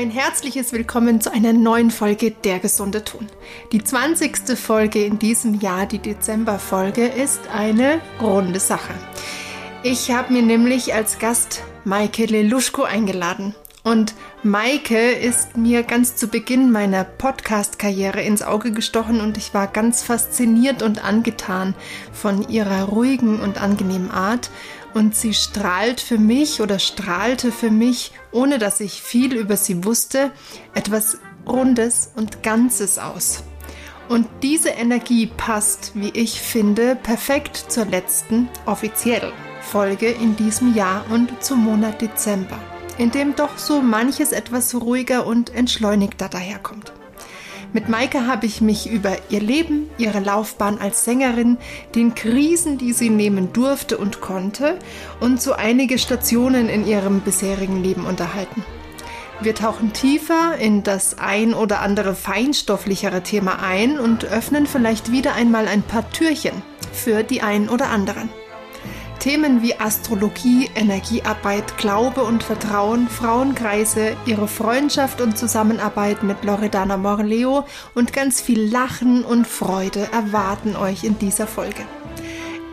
Ein herzliches Willkommen zu einer neuen Folge Der gesunde Ton. Die 20. Folge in diesem Jahr, die Dezemberfolge, ist eine runde Sache. Ich habe mir nämlich als Gast Maike Leluschko eingeladen. Und Maike ist mir ganz zu Beginn meiner Podcast-Karriere ins Auge gestochen und ich war ganz fasziniert und angetan von ihrer ruhigen und angenehmen Art und sie strahlt für mich oder strahlte für mich, ohne dass ich viel über sie wusste, etwas Rundes und Ganzes aus. Und diese Energie passt, wie ich finde, perfekt zur letzten offiziellen Folge in diesem Jahr und zum Monat Dezember, in dem doch so manches etwas ruhiger und entschleunigter daherkommt. Mit Maike habe ich mich über ihr Leben, ihre Laufbahn als Sängerin, den Krisen, die sie nehmen durfte und konnte und so einige Stationen in ihrem bisherigen Leben unterhalten. Wir tauchen tiefer in das ein oder andere feinstofflichere Thema ein und öffnen vielleicht wieder einmal ein paar Türchen für die ein oder anderen. Themen wie Astrologie, Energiearbeit, Glaube und Vertrauen, Frauenkreise, ihre Freundschaft und Zusammenarbeit mit Loredana Morleo und ganz viel Lachen und Freude erwarten euch in dieser Folge.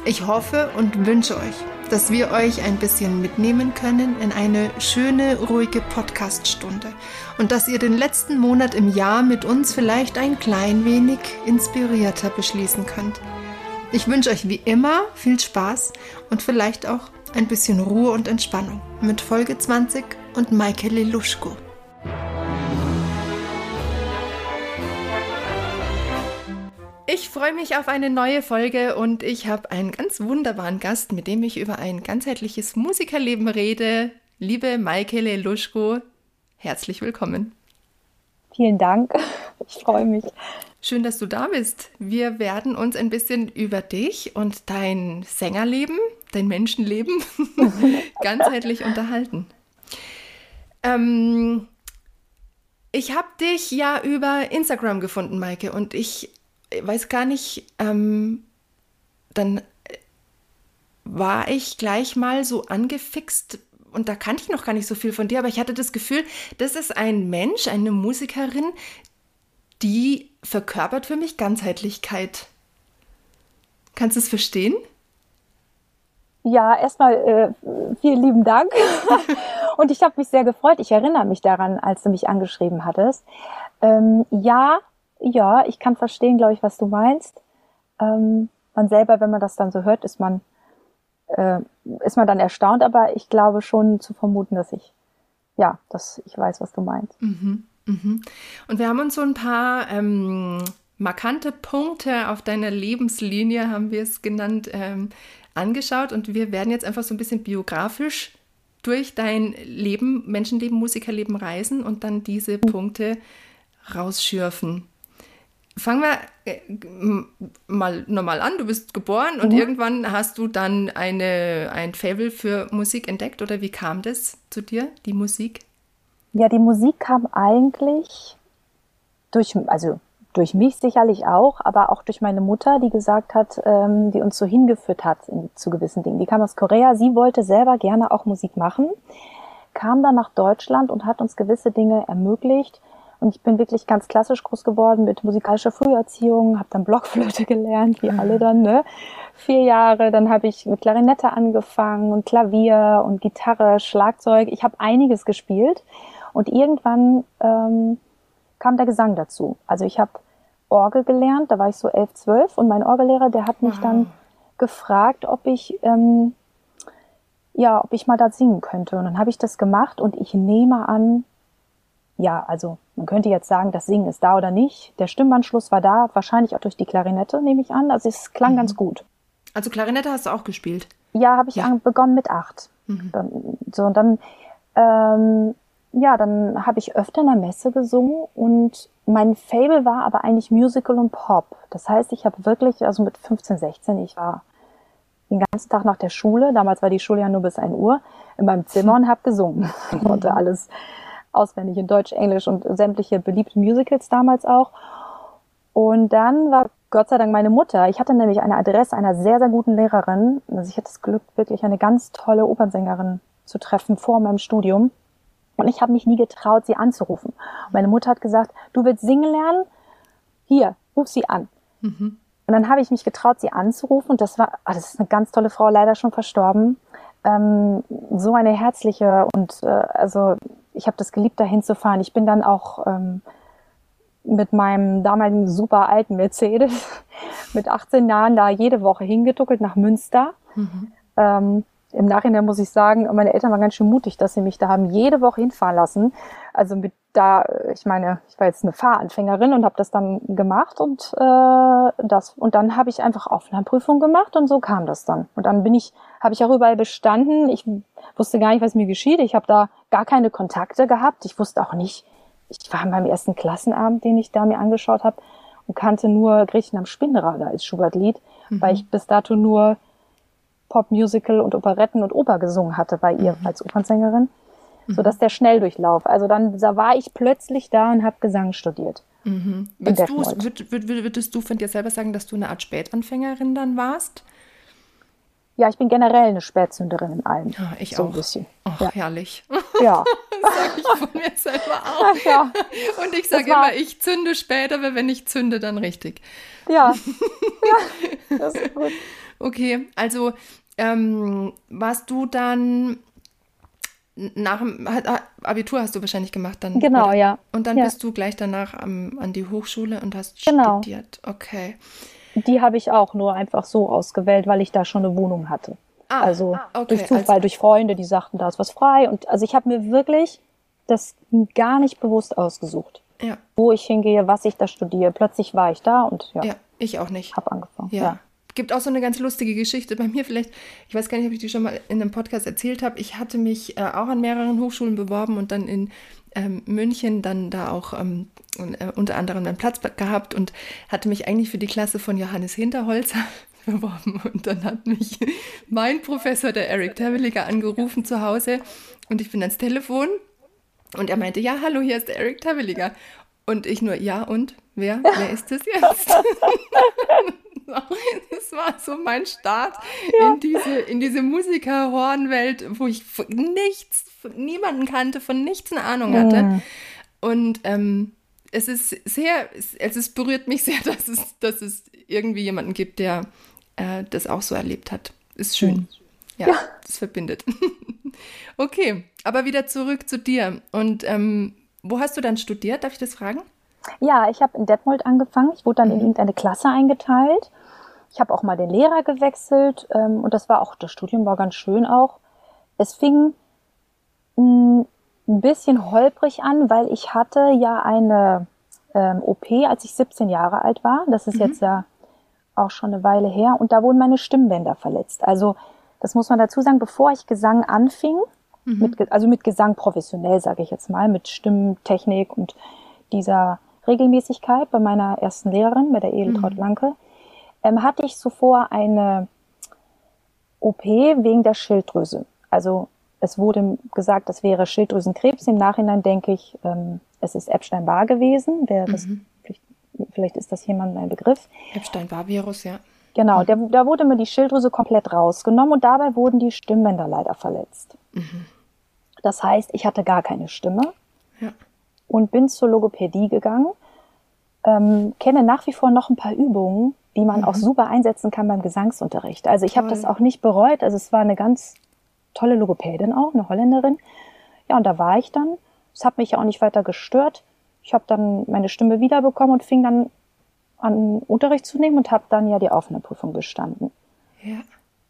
Ich hoffe und wünsche euch, dass wir euch ein bisschen mitnehmen können in eine schöne, ruhige Podcaststunde und dass ihr den letzten Monat im Jahr mit uns vielleicht ein klein wenig inspirierter beschließen könnt. Ich wünsche euch wie immer viel Spaß und vielleicht auch ein bisschen Ruhe und Entspannung mit Folge 20 und Maike Leluschko. Ich freue mich auf eine neue Folge und ich habe einen ganz wunderbaren Gast, mit dem ich über ein ganzheitliches Musikerleben rede. Liebe Maike Leluschko, herzlich willkommen. Vielen Dank. Ich freue mich. Schön, dass du da bist. Wir werden uns ein bisschen über dich und dein Sängerleben, dein Menschenleben ganzheitlich unterhalten. Ähm, ich habe dich ja über Instagram gefunden, Maike, und ich weiß gar nicht, ähm, dann war ich gleich mal so angefixt und da kannte ich noch gar nicht so viel von dir, aber ich hatte das Gefühl, das ist ein Mensch, eine Musikerin, die verkörpert für mich Ganzheitlichkeit. Kannst du es verstehen? Ja, erstmal äh, vielen lieben Dank. und ich habe mich sehr gefreut. Ich erinnere mich daran, als du mich angeschrieben hattest. Ähm, ja, ja, ich kann verstehen, glaube ich, was du meinst. Ähm, man selber, wenn man das dann so hört, ist man, äh, ist man dann erstaunt, aber ich glaube schon zu vermuten, dass ich, ja, dass ich weiß, was du meinst. Mhm. Mhm. Und wir haben uns so ein paar ähm, markante Punkte auf deiner Lebenslinie, haben wir es genannt, ähm, angeschaut. Und wir werden jetzt einfach so ein bisschen biografisch durch dein Leben, Menschenleben, Musikerleben reisen und dann diese Punkte rausschürfen. Fangen wir äh, mal normal an. Du bist geboren und mhm. irgendwann hast du dann eine, ein Fable für Musik entdeckt oder wie kam das zu dir, die Musik? Ja, die Musik kam eigentlich durch, also durch mich sicherlich auch, aber auch durch meine Mutter, die gesagt hat, ähm, die uns so hingeführt hat in, zu gewissen Dingen. Die kam aus Korea, sie wollte selber gerne auch Musik machen, kam dann nach Deutschland und hat uns gewisse Dinge ermöglicht. Und ich bin wirklich ganz klassisch groß geworden mit musikalischer Früherziehung, habe dann Blockflöte gelernt, wie alle dann, ne? Vier Jahre, dann habe ich mit Klarinette angefangen und Klavier und Gitarre, Schlagzeug. Ich habe einiges gespielt und irgendwann ähm, kam der Gesang dazu. Also ich habe Orgel gelernt, da war ich so elf, zwölf und mein Orgellehrer, der hat mich wow. dann gefragt, ob ich ähm, ja, ob ich mal da singen könnte. Und dann habe ich das gemacht und ich nehme an, ja, also man könnte jetzt sagen, das Singen ist da oder nicht. Der Stimmanschluss war da, wahrscheinlich auch durch die Klarinette, nehme ich an. Also es klang mhm. ganz gut. Also Klarinette hast du auch gespielt? Ja, habe ich ja. begonnen mit acht. Mhm. So, und dann ähm, ja, dann habe ich öfter in der Messe gesungen und mein Fable war aber eigentlich Musical und Pop. Das heißt, ich habe wirklich, also mit 15, 16, ich war den ganzen Tag nach der Schule, damals war die Schule ja nur bis 1 Uhr, in meinem Zimmer und habe gesungen. Ich konnte alles auswendig in Deutsch, Englisch und sämtliche beliebte Musicals damals auch. Und dann war Gott sei Dank meine Mutter. Ich hatte nämlich eine Adresse einer sehr, sehr guten Lehrerin. Also ich hatte das Glück, wirklich eine ganz tolle Opernsängerin zu treffen vor meinem Studium. Und ich habe mich nie getraut, sie anzurufen. Und meine Mutter hat gesagt, du willst singen lernen? Hier, ruf sie an. Mhm. Und dann habe ich mich getraut, sie anzurufen. Und das war, oh, das ist eine ganz tolle Frau, leider schon verstorben. Ähm, so eine herzliche und äh, also ich habe das geliebt, dahin zu fahren. Ich bin dann auch ähm, mit meinem damaligen super alten Mercedes mit 18 Jahren da jede Woche hingeduckelt nach Münster. Mhm. Ähm, Im Nachhinein muss ich sagen, meine Eltern waren ganz schön mutig, dass sie mich da haben jede Woche hinfahren lassen. Also mit da, ich meine, ich war jetzt eine Fahranfängerin und habe das dann gemacht und äh, das und dann habe ich einfach Aufnahmeprüfung gemacht und so kam das dann. Und dann bin ich, habe ich auch überall bestanden. Ich wusste gar nicht, was mir geschieht. Ich habe da gar keine Kontakte gehabt. Ich wusste auch nicht, ich war beim ersten Klassenabend, den ich da mir angeschaut habe und kannte nur Griechen am Spinnrad als Schubert-Lied, mhm. weil ich bis dato nur Popmusical und Operetten und Oper gesungen hatte bei ihr mhm. als Opernsängerin, mhm. so dass der Schnelldurchlauf. Also dann da war ich plötzlich da und habe Gesang studiert. Mhm. Würdest, du, würd, würd, würdest du von dir selber sagen, dass du eine Art Spätanfängerin dann warst? Ja, ich bin generell eine Spätzünderin in allem. Ja, ich so auch. Ein bisschen. Ach, ja. herrlich. Ja. das sage ich von mir selber auch. Ja. Und ich sage immer, ich zünde später, aber wenn ich zünde, dann richtig. Ja. ja, das ist gut. Okay, also ähm, warst du dann nach dem Abitur hast du wahrscheinlich gemacht dann. Genau, oder? ja. Und dann ja. bist du gleich danach am, an die Hochschule und hast genau. studiert. Okay. Die habe ich auch nur einfach so ausgewählt, weil ich da schon eine Wohnung hatte. Ah, also ah, okay. durch Zufall, also, durch Freunde, die sagten, da ist was frei. Und also ich habe mir wirklich das gar nicht bewusst ausgesucht. Ja. Wo ich hingehe, was ich da studiere. Plötzlich war ich da und ja. Ja, ich auch nicht. Hab angefangen. Ja. Gibt auch so eine ganz lustige Geschichte bei mir vielleicht. Ich weiß gar nicht, ob ich die schon mal in einem Podcast erzählt habe. Ich hatte mich äh, auch an mehreren Hochschulen beworben und dann in ähm, München dann da auch ähm, äh, unter anderem einen Platz gehabt und hatte mich eigentlich für die Klasse von Johannes Hinterholzer beworben. Und dann hat mich mein Professor, der Eric Terwilliger, angerufen zu Hause und ich bin ans Telefon und er meinte, ja, hallo, hier ist der Eric Terwilliger. Und ich nur, ja, und wer? Wer ist das jetzt? das war so mein Start ja. in diese, in diese Musiker-Hornwelt, wo ich nichts, niemanden kannte, von nichts eine Ahnung hatte. Mhm. Und ähm, es ist sehr, es, es berührt mich sehr, dass es, dass es irgendwie jemanden gibt, der äh, das auch so erlebt hat. Ist schön. Mhm. Ja, ja, das verbindet. okay, aber wieder zurück zu dir. Und ähm, wo hast du dann studiert? Darf ich das fragen? Ja, ich habe in Detmold angefangen. Ich wurde dann mhm. in irgendeine Klasse eingeteilt. Ich habe auch mal den Lehrer gewechselt ähm, und das war auch, das Studium war ganz schön auch. Es fing mh, mm, ein bisschen holprig an, weil ich hatte ja eine ähm, OP, als ich 17 Jahre alt war. Das ist mhm. jetzt ja auch schon eine Weile her. Und da wurden meine Stimmbänder verletzt. Also das muss man dazu sagen, bevor ich Gesang anfing, mhm. mit, also mit Gesang professionell, sage ich jetzt mal, mit Stimmtechnik und dieser Regelmäßigkeit bei meiner ersten Lehrerin, bei der Edeltraut mhm. Ähm, hatte ich zuvor eine OP wegen der Schilddrüse. Also es wurde gesagt, das wäre Schilddrüsenkrebs. Im Nachhinein denke ich, ähm, es ist Epstein-Barr gewesen. Wer das, mhm. vielleicht, vielleicht, ist das jemand ein Begriff. Epstein-Barr-Virus, ja. Genau, der, da wurde mir die Schilddrüse komplett rausgenommen und dabei wurden die Stimmbänder leider verletzt. Mhm. Das heißt, ich hatte gar keine Stimme ja. und bin zur Logopädie gegangen. Ähm, kenne nach wie vor noch ein paar Übungen, die man mhm. auch super einsetzen kann beim Gesangsunterricht. Also ich habe das auch nicht bereut. Also es war eine ganz tolle Logopädin auch, eine Holländerin. Ja, und da war ich dann. Es hat mich ja auch nicht weiter gestört. Ich habe dann meine Stimme wiederbekommen und fing dann an, Unterricht zu nehmen und habe dann ja die Aufnahmeprüfung bestanden. Ja.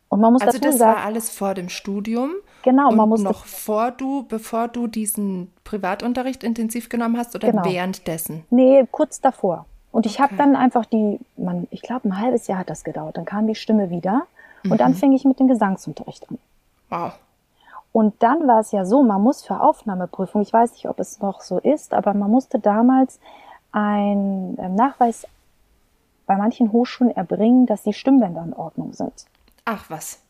Und man muss also dazu das sagen, war alles vor dem Studium. Genau, man muss noch vor du, bevor du diesen Privatunterricht intensiv genommen hast oder genau. währenddessen? Nee, kurz davor. Und ich okay. habe dann einfach die, man, ich glaube, ein halbes Jahr hat das gedauert. Dann kam die Stimme wieder und mhm. dann fing ich mit dem Gesangsunterricht an. Wow. Und dann war es ja so, man muss für Aufnahmeprüfung, ich weiß nicht, ob es noch so ist, aber man musste damals einen ähm, Nachweis bei manchen Hochschulen erbringen, dass die Stimmbänder in Ordnung sind. Ach was.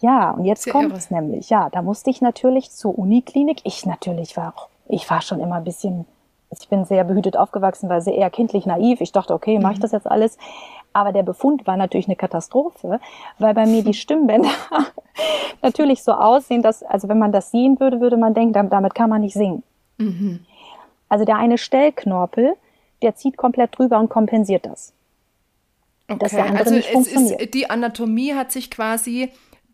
Ja, und jetzt kommt es nämlich. Ja, da musste ich natürlich zur Uniklinik. Ich natürlich war auch, ich war schon immer ein bisschen, ich bin sehr behütet aufgewachsen, war sehr eher kindlich naiv. Ich dachte, okay, mache ich mhm. das jetzt alles? Aber der Befund war natürlich eine Katastrophe, weil bei mir die Stimmbänder natürlich so aussehen, dass, also wenn man das sehen würde, würde man denken, damit kann man nicht singen. Mhm. Also der eine Stellknorpel, der zieht komplett drüber und kompensiert das. Okay. Dass der andere also nicht funktioniert. Ist, die Anatomie hat sich quasi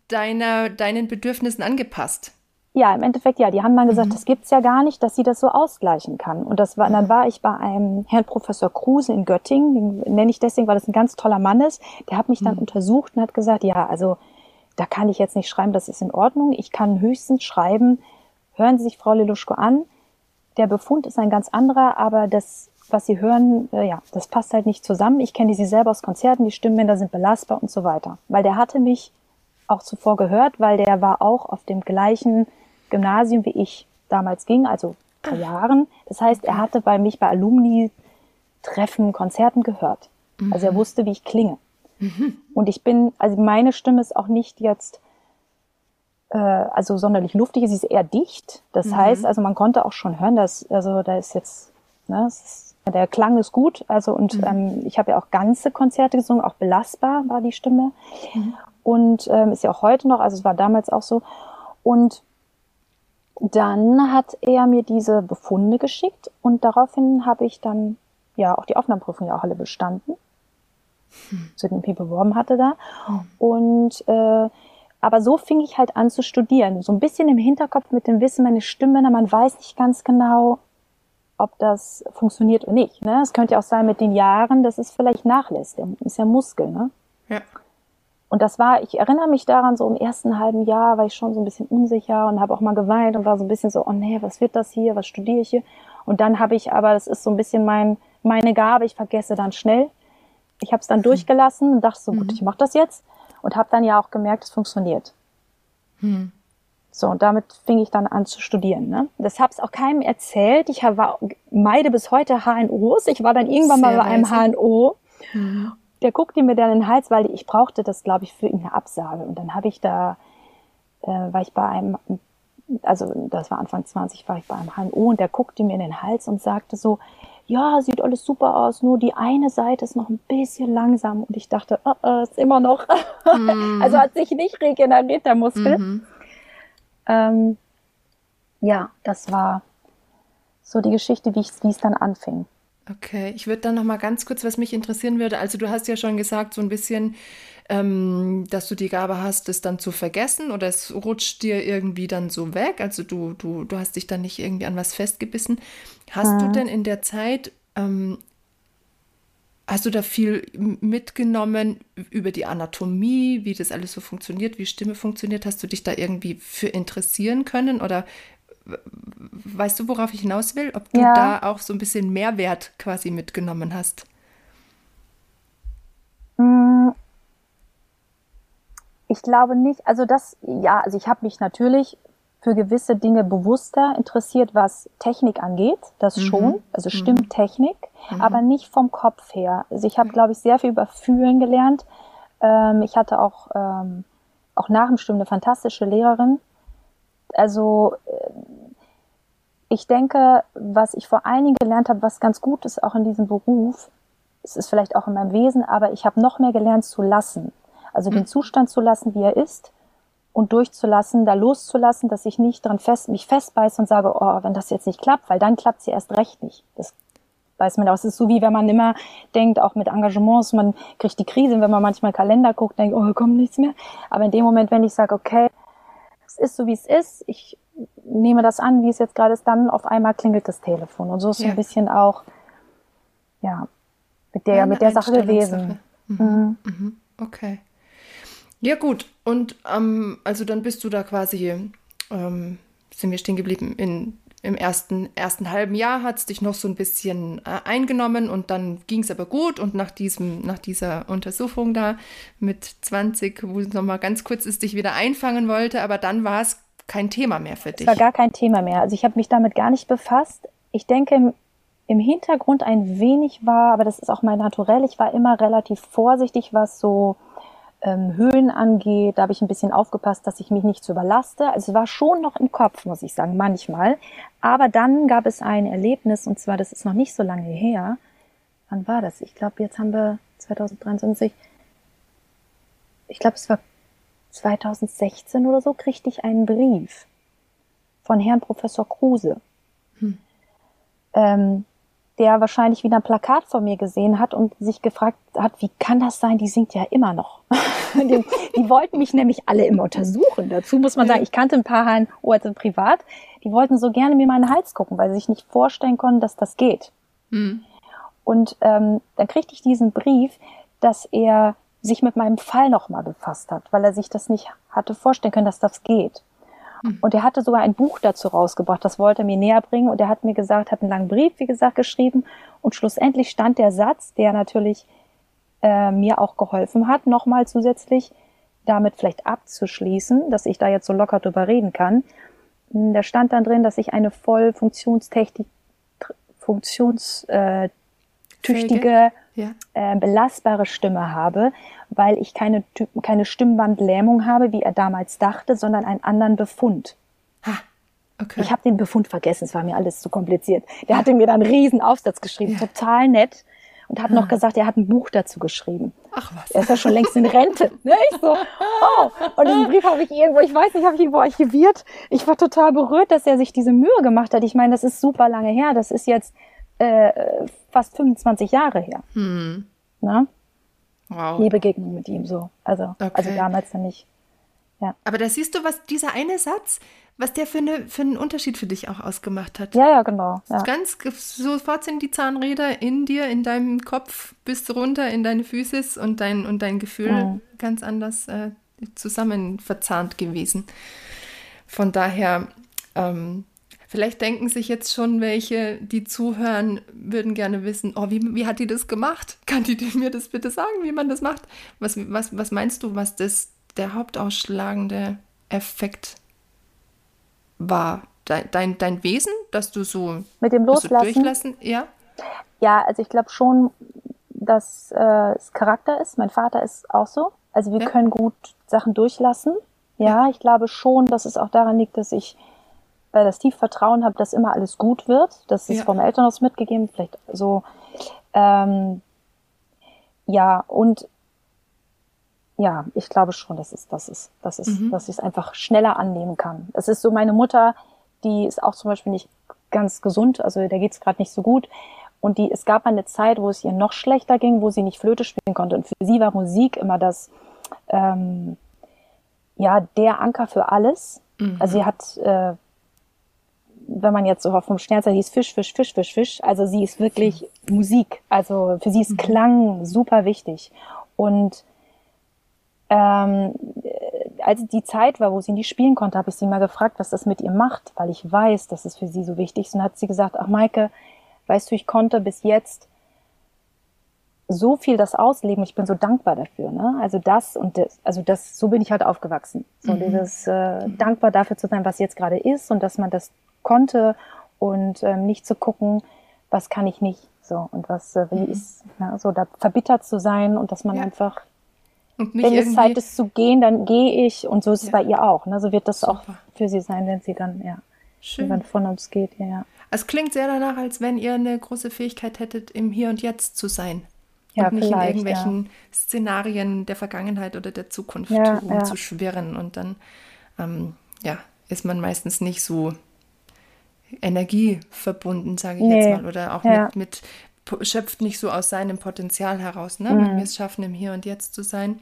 deiner, deinen Bedürfnissen angepasst. Ja, im Endeffekt ja. Die haben mal gesagt, mhm. das gibt's ja gar nicht, dass sie das so ausgleichen kann. Und das war, dann war ich bei einem Herrn Professor Kruse in Göttingen, den nenne ich deswegen, weil das ein ganz toller Mann ist. Der hat mich dann mhm. untersucht und hat gesagt, ja, also da kann ich jetzt nicht schreiben, das ist in Ordnung. Ich kann höchstens schreiben, hören Sie sich Frau Leluschko an. Der Befund ist ein ganz anderer, aber das, was Sie hören, äh, ja, das passt halt nicht zusammen. Ich kenne sie selber aus Konzerten, die Stimmbänder sind belastbar und so weiter. Weil der hatte mich auch zuvor gehört, weil der war auch auf dem gleichen Gymnasium wie ich damals ging, also vor ah. Jahren. Das heißt, er hatte bei mich bei Alumni-Treffen, Konzerten gehört. Mhm. Also er wusste, wie ich klinge. Mhm. Und ich bin, also meine Stimme ist auch nicht jetzt äh, also sonderlich luftig, sie ist eher dicht. Das mhm. heißt, also man konnte auch schon hören, dass also da ist jetzt, ne, ist, der Klang ist gut. Also und mhm. ähm, ich habe ja auch ganze Konzerte gesungen, auch belastbar war die Stimme. Mhm. Und ähm, ist ja auch heute noch, also es war damals auch so. Und dann hat er mir diese Befunde geschickt und daraufhin habe ich dann ja auch die Aufnahmeprüfung ja auch alle bestanden, hm. zu den Pi beworben hatte da. Hm. Und äh, aber so fing ich halt an zu studieren. So ein bisschen im Hinterkopf mit dem Wissen, meine Stimme, man weiß nicht ganz genau, ob das funktioniert oder nicht. Ne? Es könnte ja auch sein mit den Jahren, dass es vielleicht nachlässt. Ist ja Muskel, ne? Ja. Und das war, ich erinnere mich daran, so im ersten halben Jahr war ich schon so ein bisschen unsicher und habe auch mal geweint und war so ein bisschen so, oh nee, was wird das hier, was studiere ich hier? Und dann habe ich aber, das ist so ein bisschen mein, meine Gabe, ich vergesse dann schnell. Ich habe es dann mhm. durchgelassen und dachte so, gut, mhm. ich mache das jetzt und habe dann ja auch gemerkt, es funktioniert. Mhm. So, und damit fing ich dann an zu studieren. Ne? Das habe es auch keinem erzählt. Ich war, meide bis heute HNOs. Ich war dann irgendwann Sehr mal bei einem HNO. Mhm der guckte mir dann in den Hals, weil ich brauchte das, glaube ich, für ihn eine Absage. Und dann habe ich da, äh, war ich bei einem, also das war Anfang 20, war ich bei einem HNO und der guckte mir in den Hals und sagte so, ja, sieht alles super aus, nur die eine Seite ist noch ein bisschen langsam. Und ich dachte, oh, oh, ist immer noch. Mm. also hat sich nicht regeneriert, der Muskel. Mm -hmm. ähm, ja, das war so die Geschichte, wie es dann anfing. Okay, ich würde dann noch mal ganz kurz, was mich interessieren würde. Also du hast ja schon gesagt, so ein bisschen, ähm, dass du die Gabe hast, es dann zu vergessen oder es rutscht dir irgendwie dann so weg. Also du, du, du hast dich dann nicht irgendwie an was festgebissen. Hast mhm. du denn in der Zeit, ähm, hast du da viel mitgenommen über die Anatomie, wie das alles so funktioniert, wie Stimme funktioniert? Hast du dich da irgendwie für interessieren können oder weißt du, worauf ich hinaus will? Ob du ja. da auch so ein bisschen Mehrwert quasi mitgenommen hast? Mm. Ich glaube nicht. Also das, ja, also ich habe mich natürlich für gewisse Dinge bewusster interessiert, was Technik angeht. Das mhm. schon, also mhm. Stimmtechnik, mhm. aber nicht vom Kopf her. Also ich habe, glaube ich, sehr viel über Fühlen gelernt. Ähm, ich hatte auch, ähm, auch nach dem Stimmen eine fantastische Lehrerin. Also äh, ich denke, was ich vor allen Dingen gelernt habe, was ganz gut ist auch in diesem Beruf, es ist vielleicht auch in meinem Wesen, aber ich habe noch mehr gelernt zu lassen. Also den mhm. Zustand zu lassen, wie er ist und durchzulassen, da loszulassen, dass ich nicht dran fest, mich festbeiße und sage, oh, wenn das jetzt nicht klappt, weil dann klappt sie erst recht nicht. Das weiß man auch. Es ist so wie wenn man immer denkt, auch mit Engagements, man kriegt die Krise, wenn man manchmal Kalender guckt, denkt, oh, kommt nichts mehr. Aber in dem Moment, wenn ich sage, okay, es ist so, wie es ist, ich nehme das an, wie es jetzt gerade ist, dann auf einmal klingelt das Telefon. Und so ist ja. ein bisschen auch, ja, mit der, ja, mit der Sache gewesen. Mhm. Mhm. Mhm. Okay. Ja, gut. Und ähm, also dann bist du da quasi, ähm, sind wir stehen geblieben, in, im ersten, ersten halben Jahr hat es dich noch so ein bisschen äh, eingenommen und dann ging es aber gut. Und nach, diesem, nach dieser Untersuchung da mit 20, wo es nochmal ganz kurz ist, dich wieder einfangen wollte, aber dann war es kein Thema mehr für dich. Es war gar kein Thema mehr. Also ich habe mich damit gar nicht befasst. Ich denke, im, im Hintergrund ein wenig war, aber das ist auch mein Naturell, ich war immer relativ vorsichtig, was so ähm, Höhen angeht. Da habe ich ein bisschen aufgepasst, dass ich mich nicht zu überlaste. Also es war schon noch im Kopf, muss ich sagen, manchmal. Aber dann gab es ein Erlebnis, und zwar, das ist noch nicht so lange her. Wann war das? Ich glaube, jetzt haben wir 2023, ich glaube, es war 2016 oder so, kriegte ich einen Brief von Herrn Professor Kruse, hm. ähm, der wahrscheinlich wieder ein Plakat von mir gesehen hat und sich gefragt hat, wie kann das sein, die singt ja immer noch. die, die, wollten mich nämlich alle immer untersuchen. Dazu muss man sagen, ich kannte ein paar Herren Orte privat, die wollten so gerne mir meinen Hals gucken, weil sie sich nicht vorstellen konnten, dass das geht. Hm. Und ähm, dann kriegte ich diesen Brief, dass er sich mit meinem Fall nochmal befasst hat, weil er sich das nicht hatte vorstellen können, dass das geht. Hm. Und er hatte sogar ein Buch dazu rausgebracht, das wollte er mir näher bringen. Und er hat mir gesagt, hat einen langen Brief, wie gesagt, geschrieben. Und schlussendlich stand der Satz, der natürlich äh, mir auch geholfen hat, nochmal zusätzlich damit vielleicht abzuschließen, dass ich da jetzt so locker drüber reden kann. Hm, da stand dann drin, dass ich eine voll funktionstechnik, funktionstüchtige, ja. äh, belastbare Stimme habe, weil ich keine, keine Stimmbandlähmung habe, wie er damals dachte, sondern einen anderen Befund. Ha. Okay. Ich habe den Befund vergessen, es war mir alles zu kompliziert. Der hatte mir dann einen riesen Aufsatz geschrieben, ja. total nett. Und hat noch gesagt, er hat ein Buch dazu geschrieben. Ach was. Er ist ja schon längst in Rente. Ne? Ich so, oh. Und diesen Brief habe ich irgendwo, ich weiß nicht, habe ich irgendwo archiviert. Ich war total berührt, dass er sich diese Mühe gemacht hat. Ich meine, das ist super lange her. Das ist jetzt äh, fast 25 Jahre her. Hm. Ne? Wow. Die Begegnung mit ihm so. Also, also okay. also damals dann nicht. Ja. Aber da siehst du, was dieser eine Satz, was der für, eine, für einen Unterschied für dich auch ausgemacht hat. Ja, ja, genau. Ja. Ganz sofort sind die Zahnräder in dir, in deinem Kopf, bis runter in deine Physis und dein, und dein Gefühl mhm. ganz anders äh, zusammen verzahnt gewesen. Von daher, ähm, Vielleicht denken sich jetzt schon welche, die zuhören, würden gerne wissen, oh, wie, wie hat die das gemacht? Kann die mir das bitte sagen, wie man das macht? Was, was, was meinst du, was das der hauptausschlagende Effekt war? Dein, dein, dein Wesen, dass du so mit dem Loslassen, durchlassen, ja? Ja, also ich glaube schon, dass äh, es Charakter ist. Mein Vater ist auch so. Also wir ja. können gut Sachen durchlassen. Ja, ja, ich glaube schon, dass es auch daran liegt, dass ich weil das tief Vertrauen habe, dass immer alles gut wird. Das ist ja. vom Elternhaus mitgegeben, vielleicht so. Ähm, ja, und ja, ich glaube schon, dass es das ist, das ist, mhm. dass ich es einfach schneller annehmen kann. Es ist so meine Mutter, die ist auch zum Beispiel nicht ganz gesund, also der geht es gerade nicht so gut. Und die, es gab eine Zeit, wo es ihr noch schlechter ging, wo sie nicht Flöte spielen konnte. Und für sie war Musik immer das, ähm, ja, der Anker für alles. Mhm. Also sie hat äh, wenn man jetzt so vom Sternzeit hieß Fisch, Fisch, Fisch, Fisch, Fisch. Also sie ist wirklich mhm. Musik. Also für sie ist mhm. Klang super wichtig. Und ähm, als die Zeit war, wo sie nicht spielen konnte, habe ich sie mal gefragt, was das mit ihr macht, weil ich weiß, dass es für sie so wichtig ist. Und hat sie gesagt, ach Maike, weißt du, ich konnte bis jetzt so viel das ausleben. Ich bin so dankbar dafür. Ne? Also das und das, also das, so bin ich halt aufgewachsen. So mhm. dieses äh, dankbar dafür zu sein, was jetzt gerade ist und dass man das konnte und ähm, nicht zu gucken, was kann ich nicht so und was äh, wie mhm. ist ja, so da verbittert zu sein und dass man ja. einfach wenn es Zeit ist zu gehen, dann gehe ich und so ist ja. es bei ihr auch. Ne? So wird das Super. auch für sie sein, wenn sie dann ja Schön. dann von uns geht. Ja, ja. Es klingt sehr danach, als wenn ihr eine große Fähigkeit hättet, im Hier und Jetzt zu sein. Ja, und nicht in irgendwelchen ja. Szenarien der Vergangenheit oder der Zukunft ja, rumzuschwirren. Und dann ähm, ja, ist man meistens nicht so Energie verbunden, sage ich nee. jetzt mal, oder auch ja. mit, mit, schöpft nicht so aus seinem Potenzial heraus, ne? Mhm. Wenn wir es schaffen, im Hier und Jetzt zu sein,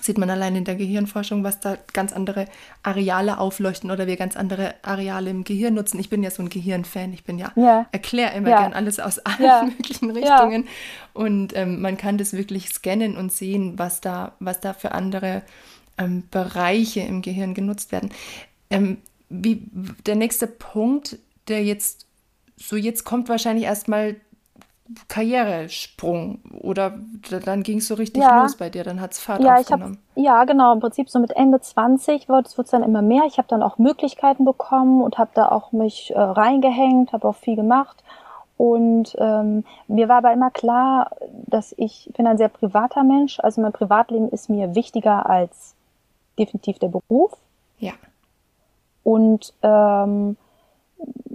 sieht man allein in der Gehirnforschung, was da ganz andere Areale aufleuchten oder wir ganz andere Areale im Gehirn nutzen. Ich bin ja so ein Gehirnfan, ich bin ja, ja. erkläre immer ja. gern alles aus allen ja. möglichen Richtungen und ähm, man kann das wirklich scannen und sehen, was da, was da für andere ähm, Bereiche im Gehirn genutzt werden. Ähm, wie der nächste Punkt, der jetzt so jetzt kommt wahrscheinlich erstmal Karrieresprung oder dann ging es so richtig ja. los bei dir, dann hat es Fahrt ja, aufgenommen. Ich hab, ja, genau, im Prinzip so mit Ende 20 wird es dann immer mehr. Ich habe dann auch Möglichkeiten bekommen und habe da auch mich äh, reingehängt, habe auch viel gemacht. Und ähm, mir war aber immer klar, dass ich, ich bin ein sehr privater Mensch, also mein Privatleben ist mir wichtiger als definitiv der Beruf. Ja und ähm,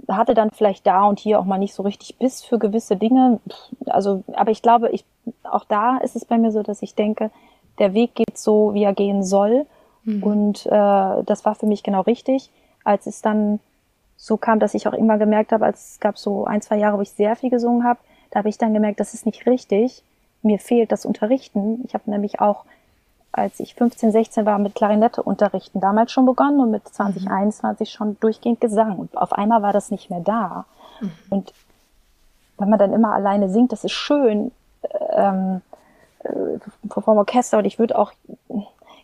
hatte dann vielleicht da und hier auch mal nicht so richtig Biss für gewisse Dinge. Also, aber ich glaube, ich auch da ist es bei mir so, dass ich denke, der Weg geht so, wie er gehen soll. Mhm. Und äh, das war für mich genau richtig. Als es dann so kam, dass ich auch immer gemerkt habe, als es gab so ein, zwei Jahre, wo ich sehr viel gesungen habe, da habe ich dann gemerkt, das ist nicht richtig. Mir fehlt das Unterrichten. Ich habe nämlich auch, als ich 15, 16 war, mit Klarinette unterrichten damals schon begonnen und mit 20, mhm. 21 schon durchgehend Gesang. Und auf einmal war das nicht mehr da. Mhm. Und wenn man dann immer alleine singt, das ist schön ähm, äh, vom Orchester. Und ich würde auch,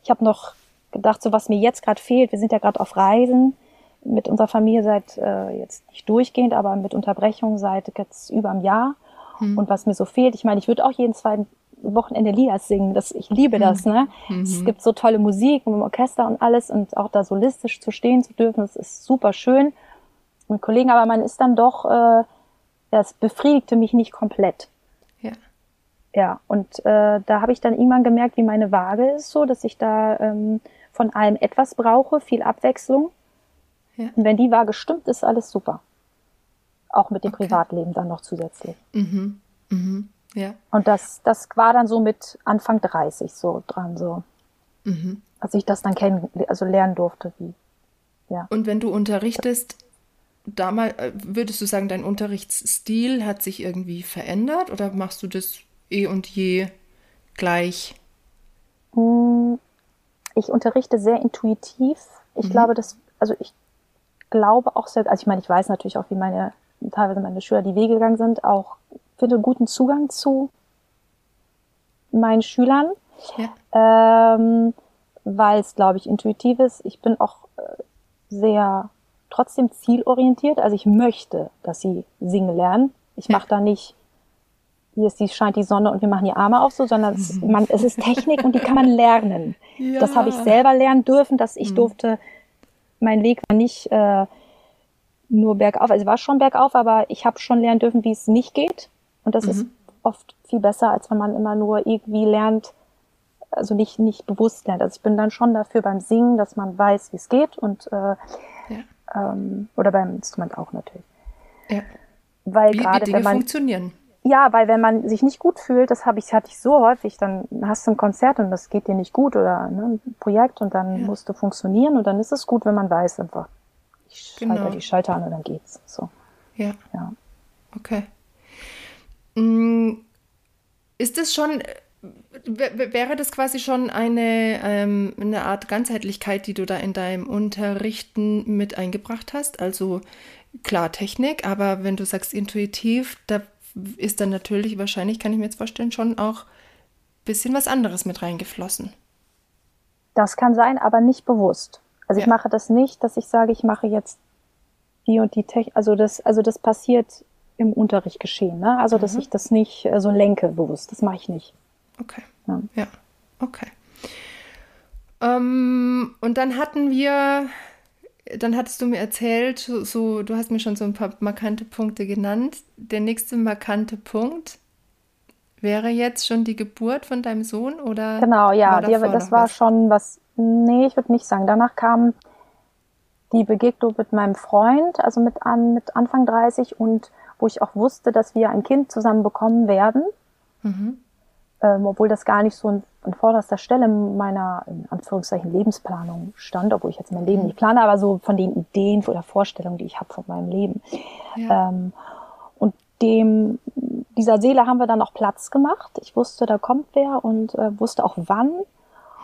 ich habe noch gedacht, so was mir jetzt gerade fehlt, wir sind ja gerade auf Reisen mit unserer Familie seit äh, jetzt nicht durchgehend, aber mit Unterbrechung seit jetzt über einem Jahr. Mhm. Und was mir so fehlt, ich meine, ich würde auch jeden zweiten Wochenende Lias singen. Das, ich liebe das, mhm. ne? Mhm. Es gibt so tolle Musik im Orchester und alles und auch da solistisch zu stehen zu dürfen, das ist super schön mit Kollegen, aber man ist dann doch, äh, das befriedigte mich nicht komplett. Ja. Ja, und äh, da habe ich dann irgendwann gemerkt, wie meine Waage ist, so dass ich da ähm, von allem etwas brauche, viel Abwechslung. Ja. Und wenn die Waage stimmt, ist alles super. Auch mit dem okay. Privatleben dann noch zusätzlich. Mhm. Mhm. Ja. Und das, das war dann so mit Anfang 30 so dran, so. Mhm. Als ich das dann kennen, also lernen durfte, wie. Ja. Und wenn du unterrichtest, damals, äh, würdest du sagen, dein Unterrichtsstil hat sich irgendwie verändert oder machst du das eh und je gleich? Hm, ich unterrichte sehr intuitiv. Ich mhm. glaube, dass, also ich glaube auch sehr, also ich meine, ich weiß natürlich auch, wie meine, teilweise meine Schüler die Wege gegangen sind, auch finde guten Zugang zu meinen Schülern, ja. ähm, weil es, glaube ich, intuitiv ist. Ich bin auch äh, sehr trotzdem zielorientiert. Also ich möchte, dass sie singen lernen. Ich ja. mache da nicht, hier ist die, scheint die Sonne und wir machen die Arme auf so, sondern es, man, es ist Technik und die kann man lernen. Ja. Das habe ich selber lernen dürfen, dass ich mhm. durfte, mein Weg war nicht äh, nur bergauf, also war schon bergauf, aber ich habe schon lernen dürfen, wie es nicht geht. Und das mhm. ist oft viel besser, als wenn man immer nur irgendwie lernt, also nicht, nicht bewusst lernt. Also ich bin dann schon dafür beim Singen, dass man weiß, wie es geht und äh, ja. ähm, oder beim Instrument auch natürlich. Ja. Weil gerade wenn man funktionieren. Ja, weil wenn man sich nicht gut fühlt, das habe ich hatte ich so häufig, dann hast du ein Konzert und das geht dir nicht gut oder ne, ein Projekt und dann ja. musst du funktionieren und dann ist es gut, wenn man weiß einfach, ich genau. schalte die Schalter an und dann geht's. So. Ja. Ja. Okay. Mm, ist es schon, wäre das quasi schon eine, ähm, eine Art Ganzheitlichkeit, die du da in deinem Unterrichten mit eingebracht hast? Also klar Technik, aber wenn du sagst intuitiv, da ist dann natürlich wahrscheinlich, kann ich mir jetzt vorstellen, schon auch ein bisschen was anderes mit reingeflossen. Das kann sein, aber nicht bewusst. Also ja. ich mache das nicht, dass ich sage, ich mache jetzt die und die Technik. Also das, also das passiert im Unterricht geschehen. Ne? Also, dass mhm. ich das nicht äh, so lenke bewusst. Das mache ich nicht. Okay. Ja, ja. okay. Ähm, und dann hatten wir, dann hattest du mir erzählt, so, du hast mir schon so ein paar markante Punkte genannt. Der nächste markante Punkt wäre jetzt schon die Geburt von deinem Sohn oder? Genau, ja, war die, das war was? schon was. Nee, ich würde nicht sagen. Danach kam die Begegnung mit meinem Freund, also mit, an, mit Anfang 30 und wo ich auch wusste, dass wir ein Kind zusammen bekommen werden. Mhm. Ähm, obwohl das gar nicht so an, an vorderster Stelle meiner, in Anführungszeichen, Lebensplanung stand, obwohl ich jetzt mein Leben mhm. nicht plane, aber so von den Ideen oder Vorstellungen, die ich habe von meinem Leben. Ja. Ähm, und dem, dieser Seele haben wir dann auch Platz gemacht. Ich wusste, da kommt wer und äh, wusste auch wann.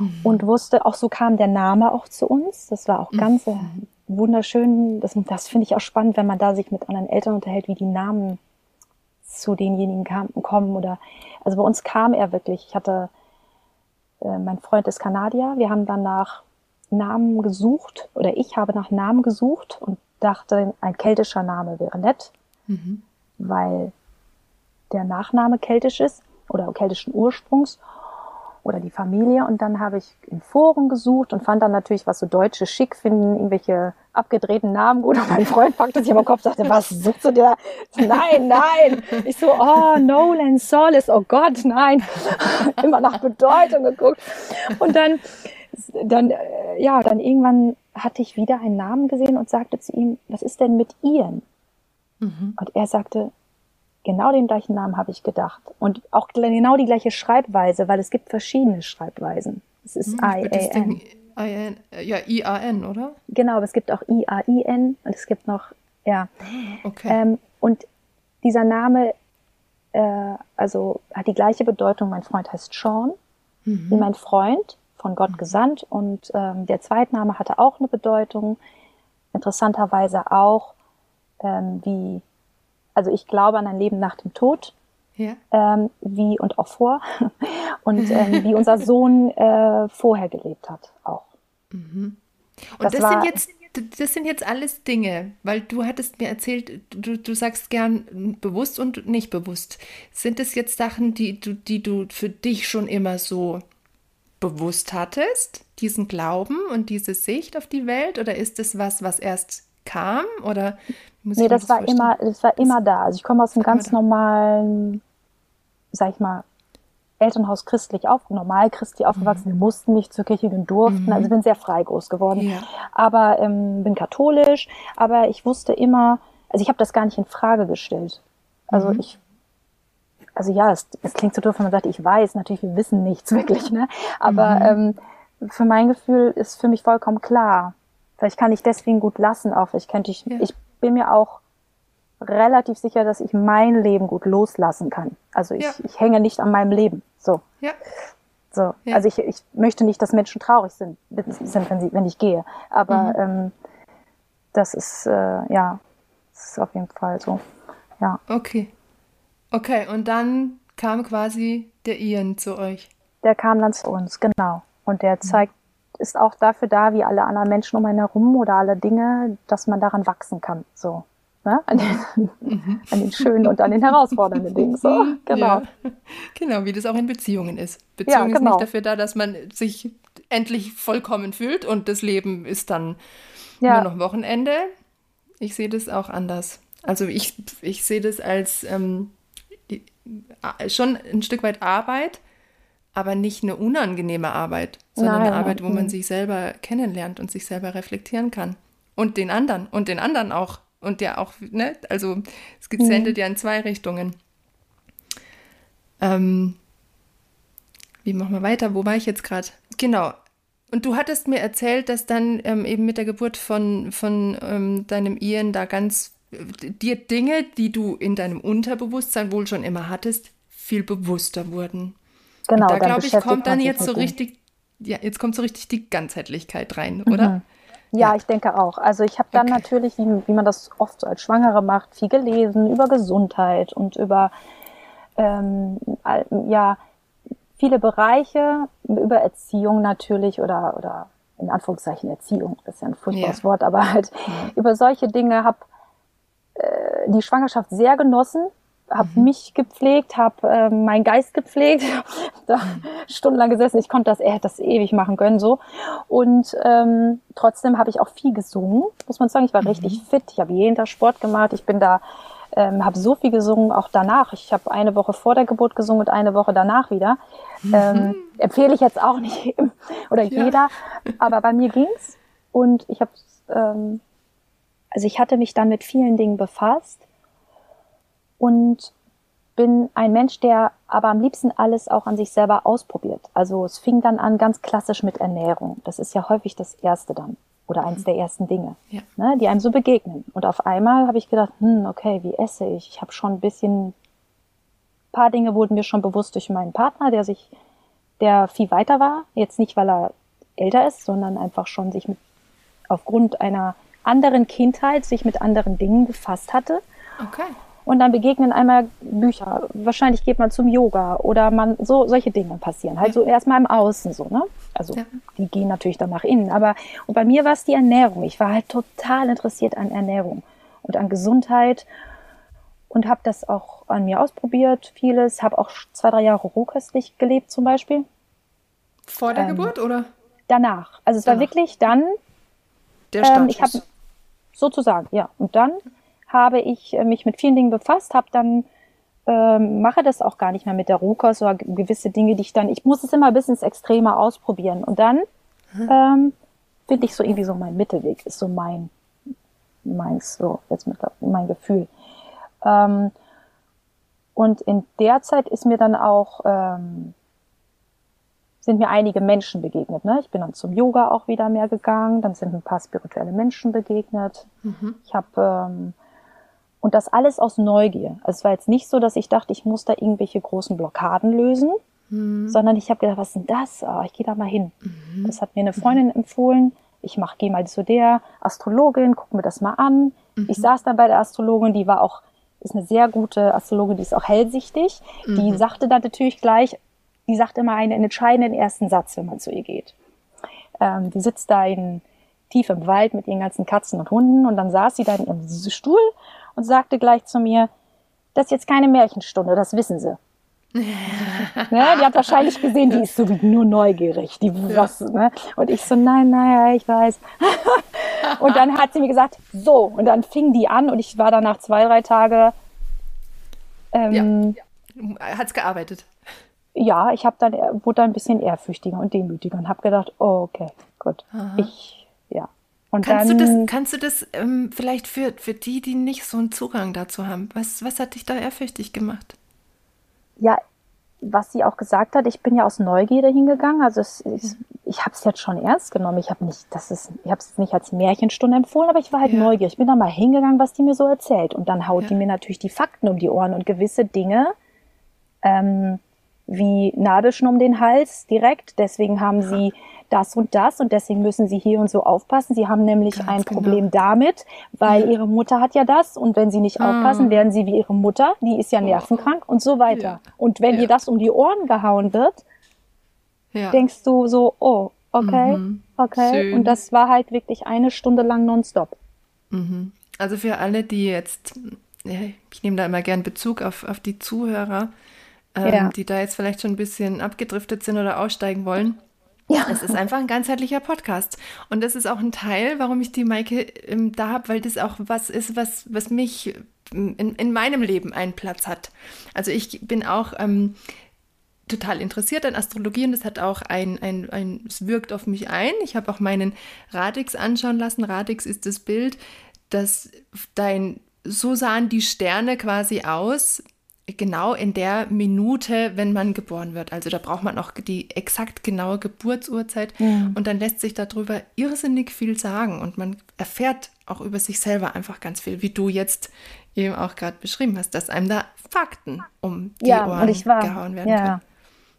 Mhm. Und wusste, auch so kam der Name auch zu uns. Das war auch ganz äh, mhm wunderschön. Das, das finde ich auch spannend, wenn man da sich mit anderen Eltern unterhält, wie die Namen zu denjenigen kam, kommen. Oder also bei uns kam er wirklich. Ich hatte äh, mein Freund ist Kanadier. Wir haben dann nach Namen gesucht oder ich habe nach Namen gesucht und dachte, ein keltischer Name wäre nett, mhm. weil der Nachname keltisch ist oder keltischen Ursprungs oder die Familie. Und dann habe ich in Foren gesucht und fand dann natürlich, was so Deutsche schick finden, irgendwelche abgedrehten Namen gut. Und mein Freund packte sich am Kopf und sagte, was suchst du dir da? Nein, nein. Ich so, oh, Nolan Solis, oh Gott, nein. Immer nach Bedeutung geguckt. Und dann, dann, äh, ja, dann irgendwann hatte ich wieder einen Namen gesehen und sagte zu ihm, was ist denn mit Ian? Mhm. Und er sagte, genau den gleichen Namen habe ich gedacht. Und auch genau die gleiche Schreibweise, weil es gibt verschiedene Schreibweisen. Es ist hm, I-A-N. Ja, I-A-N, oder? Genau, aber es gibt auch I-A-I-N und es gibt noch, ja. Ah, okay. Ähm, und dieser Name, äh, also hat die gleiche Bedeutung. Mein Freund heißt Sean, mhm. wie mein Freund, von Gott mhm. gesandt. Und ähm, der Zweitname hatte auch eine Bedeutung. Interessanterweise auch, ähm, wie also ich glaube an ein Leben nach dem Tod. Ja. Ähm, wie und auch vor und ähm, wie unser Sohn äh, vorher gelebt hat auch. Mhm. Und das, das war, sind jetzt das sind jetzt alles Dinge, weil du hattest mir erzählt, du, du sagst gern bewusst und nicht bewusst. Sind es jetzt Sachen, die du, die du für dich schon immer so bewusst hattest, diesen Glauben und diese Sicht auf die Welt, oder ist es was, was erst kam? Oder muss nee, das, das war immer, das war immer da. Also ich komme aus einem ganz normalen, sag ich mal, Elternhaus christlich auf, normal christlich aufgewachsen. Mhm. Wir mussten nicht zur Kirche gehen, durften. Mhm. Also bin sehr frei groß geworden. Ja. Aber ähm, bin katholisch. Aber ich wusste immer, also ich habe das gar nicht in Frage gestellt. Also mhm. ich, also ja, es, es klingt so doof, wenn man sagt, ich weiß. Natürlich, wir wissen nichts wirklich. Ne? Aber mhm. ähm, für mein Gefühl ist für mich vollkommen klar. Vielleicht kann ich deswegen gut lassen auch. Ich könnte ich, ja. ich bin mir auch relativ sicher, dass ich mein Leben gut loslassen kann. Also ich, ja. ich hänge nicht an meinem Leben. So. Ja. So. Ja. Also ich, ich möchte nicht, dass Menschen traurig sind, sind wenn, sie, wenn ich gehe. Aber mhm. ähm, das ist, äh, ja, das ist auf jeden Fall so. Ja. Okay. Okay, und dann kam quasi der Ian zu euch. Der kam dann zu uns, genau. Und der zeigt ist auch dafür da, wie alle anderen Menschen um einen herum oder alle Dinge, dass man daran wachsen kann. So. Ne? An, den, mhm. an den schönen und an den herausfordernden Dingen. So, genau. Ja. Genau, wie das auch in Beziehungen ist. Beziehung ja, genau. ist nicht dafür da, dass man sich endlich vollkommen fühlt und das Leben ist dann ja. nur noch Wochenende. Ich sehe das auch anders. Also ich, ich sehe das als ähm, schon ein Stück weit Arbeit, aber nicht eine unangenehme Arbeit, sondern Nein, eine Arbeit, wo man sich selber kennenlernt und sich selber reflektieren kann. Und den anderen und den anderen auch. Und ja auch, ne, also es sendet mhm. ja in zwei Richtungen. Ähm, wie machen wir weiter? Wo war ich jetzt gerade? Genau. Und du hattest mir erzählt, dass dann ähm, eben mit der Geburt von, von ähm, deinem Ian da ganz äh, dir Dinge, die du in deinem Unterbewusstsein wohl schon immer hattest, viel bewusster wurden. Genau, und da glaube ich, kommt dann jetzt so richtig, ja, jetzt kommt so richtig die Ganzheitlichkeit rein, oder? Mhm. Ja, ja, ich denke auch. Also ich habe dann okay. natürlich, wie, wie, man das oft so als Schwangere macht, viel gelesen über Gesundheit und über ähm, ja viele Bereiche, über Erziehung natürlich oder oder in Anführungszeichen Erziehung, das ist ja ein furchtbares ja. Wort, aber halt ja. über solche Dinge habe äh, die Schwangerschaft sehr genossen, habe mhm. mich gepflegt, habe äh, meinen Geist gepflegt, da stundenlang gesessen. Ich konnte das, er hätte das ewig machen können so. Und ähm, trotzdem habe ich auch viel gesungen, muss man sagen. Ich war mhm. richtig fit. Ich habe jeden Tag Sport gemacht. Ich bin da, ähm, habe so viel gesungen, auch danach. Ich habe eine Woche vor der Geburt gesungen und eine Woche danach wieder. Mhm. Ähm, empfehle ich jetzt auch nicht jedem oder ja. jeder, aber bei mir ging's und ich habe, ähm, also ich hatte mich dann mit vielen Dingen befasst und bin ein Mensch, der aber am liebsten alles auch an sich selber ausprobiert. Also es fing dann an ganz klassisch mit Ernährung. Das ist ja häufig das Erste dann oder eins mhm. der ersten Dinge, ja. ne, die einem so begegnen. Und auf einmal habe ich gedacht, hm, okay, wie esse ich? Ich habe schon ein bisschen, paar Dinge wurden mir schon bewusst durch meinen Partner, der sich, der viel weiter war. Jetzt nicht, weil er älter ist, sondern einfach schon sich mit, aufgrund einer anderen Kindheit sich mit anderen Dingen befasst hatte. Okay und dann begegnen einmal Bücher. Wahrscheinlich geht man zum Yoga oder man, so, solche Dinge passieren. Halt so erstmal im Außen so, ne? Also, ja. die gehen natürlich dann nach innen. Aber, und bei mir war es die Ernährung. Ich war halt total interessiert an Ernährung und an Gesundheit und habe das auch an mir ausprobiert, vieles. Habe auch zwei, drei Jahre rohköstlich gelebt zum Beispiel. Vor der ähm, Geburt oder? Danach. Also es danach. war wirklich dann. Der Startschuss. Ähm, ich habe sozusagen, ja. Und dann habe ich äh, mich mit vielen Dingen befasst, habe dann ähm, mache das auch gar nicht mehr mit der Rohkost oder gewisse Dinge, die ich dann, ich muss es immer ein bisschen ins Extreme ausprobieren. Und dann mhm. ähm, finde ich so irgendwie so mein Mittelweg, ist so mein, meins, so jetzt mit mein Gefühl. Ähm, Und in der Zeit ist mir dann auch, ähm, sind mir einige Menschen begegnet. Ne? Ich bin dann zum Yoga auch wieder mehr gegangen, dann sind ein paar spirituelle Menschen begegnet. Mhm. Ich habe ähm, und das alles aus Neugier. Also es war jetzt nicht so, dass ich dachte, ich muss da irgendwelche großen Blockaden lösen, mhm. sondern ich habe gedacht, was ist denn das? Oh, ich gehe da mal hin. Mhm. Das hat mir eine Freundin empfohlen. Ich mach, gehe mal zu der Astrologin, guck mir das mal an. Mhm. Ich saß dann bei der Astrologin, die war auch, ist eine sehr gute Astrologin, die ist auch hellsichtig. Die mhm. sagte dann natürlich gleich, die sagt immer einen entscheidenden ersten Satz, wenn man zu ihr geht. Ähm, die sitzt da in, tief im Wald mit ihren ganzen Katzen und Hunden und dann saß sie da in ihrem Stuhl und sagte gleich zu mir, das ist jetzt keine Märchenstunde, das wissen Sie. ne, die hat wahrscheinlich gesehen, die ist so nur neugierig. Die, ja. was, ne? Und ich so, nein, nein, ich weiß. und dann hat sie mir gesagt, so. Und dann fing die an und ich war dann nach zwei, drei Tagen. Ähm, ja. Hat's gearbeitet? Ja, ich habe dann wurde dann ein bisschen ehrfürchtiger und demütiger und habe gedacht, oh, okay, gut, Aha. ich. Und kannst, dann, du das, kannst du das ähm, vielleicht für, für die, die nicht so einen Zugang dazu haben, was, was hat dich da ehrfürchtig gemacht? Ja, was sie auch gesagt hat, ich bin ja aus Neugierde hingegangen. Also es, ich, ich habe es jetzt schon ernst genommen. Ich habe nicht, das ist, ich habe es nicht als Märchenstunde empfohlen, aber ich war halt ja. neugierig. Ich bin da mal hingegangen, was die mir so erzählt. Und dann haut ja. die mir natürlich die Fakten um die Ohren und gewisse Dinge, ähm, wie Nabelschnur um den Hals direkt. Deswegen haben sie das und das und deswegen müssen sie hier und so aufpassen. Sie haben nämlich Ganz ein genau. Problem damit, weil ja. ihre Mutter hat ja das und wenn sie nicht ah. aufpassen, werden sie wie ihre Mutter, die ist ja nervenkrank und so weiter. Ja. Und wenn ja. dir das um die Ohren gehauen wird, denkst du so, oh, okay, mhm. okay. Schön. Und das war halt wirklich eine Stunde lang nonstop. Mhm. Also für alle, die jetzt, ich nehme da immer gern Bezug auf, auf die Zuhörer, ähm, die da jetzt vielleicht schon ein bisschen abgedriftet sind oder aussteigen wollen. Ja. Es ist einfach ein ganzheitlicher Podcast. Und das ist auch ein Teil, warum ich die Maike ähm, da habe, weil das auch was ist, was, was mich ähm, in, in meinem Leben einen Platz hat. Also ich bin auch ähm, total interessiert an Astrologie und das hat auch ein, ein, ein, es wirkt auf mich ein. Ich habe auch meinen Radix anschauen lassen. Radix ist das Bild, dass dein, so sahen die Sterne quasi aus, genau in der Minute, wenn man geboren wird. Also da braucht man auch die exakt genaue Geburtsurzeit ja. und dann lässt sich darüber irrsinnig viel sagen und man erfährt auch über sich selber einfach ganz viel, wie du jetzt eben auch gerade beschrieben hast, dass einem da Fakten um die ja, Ohren war, gehauen werden. Ja. Können.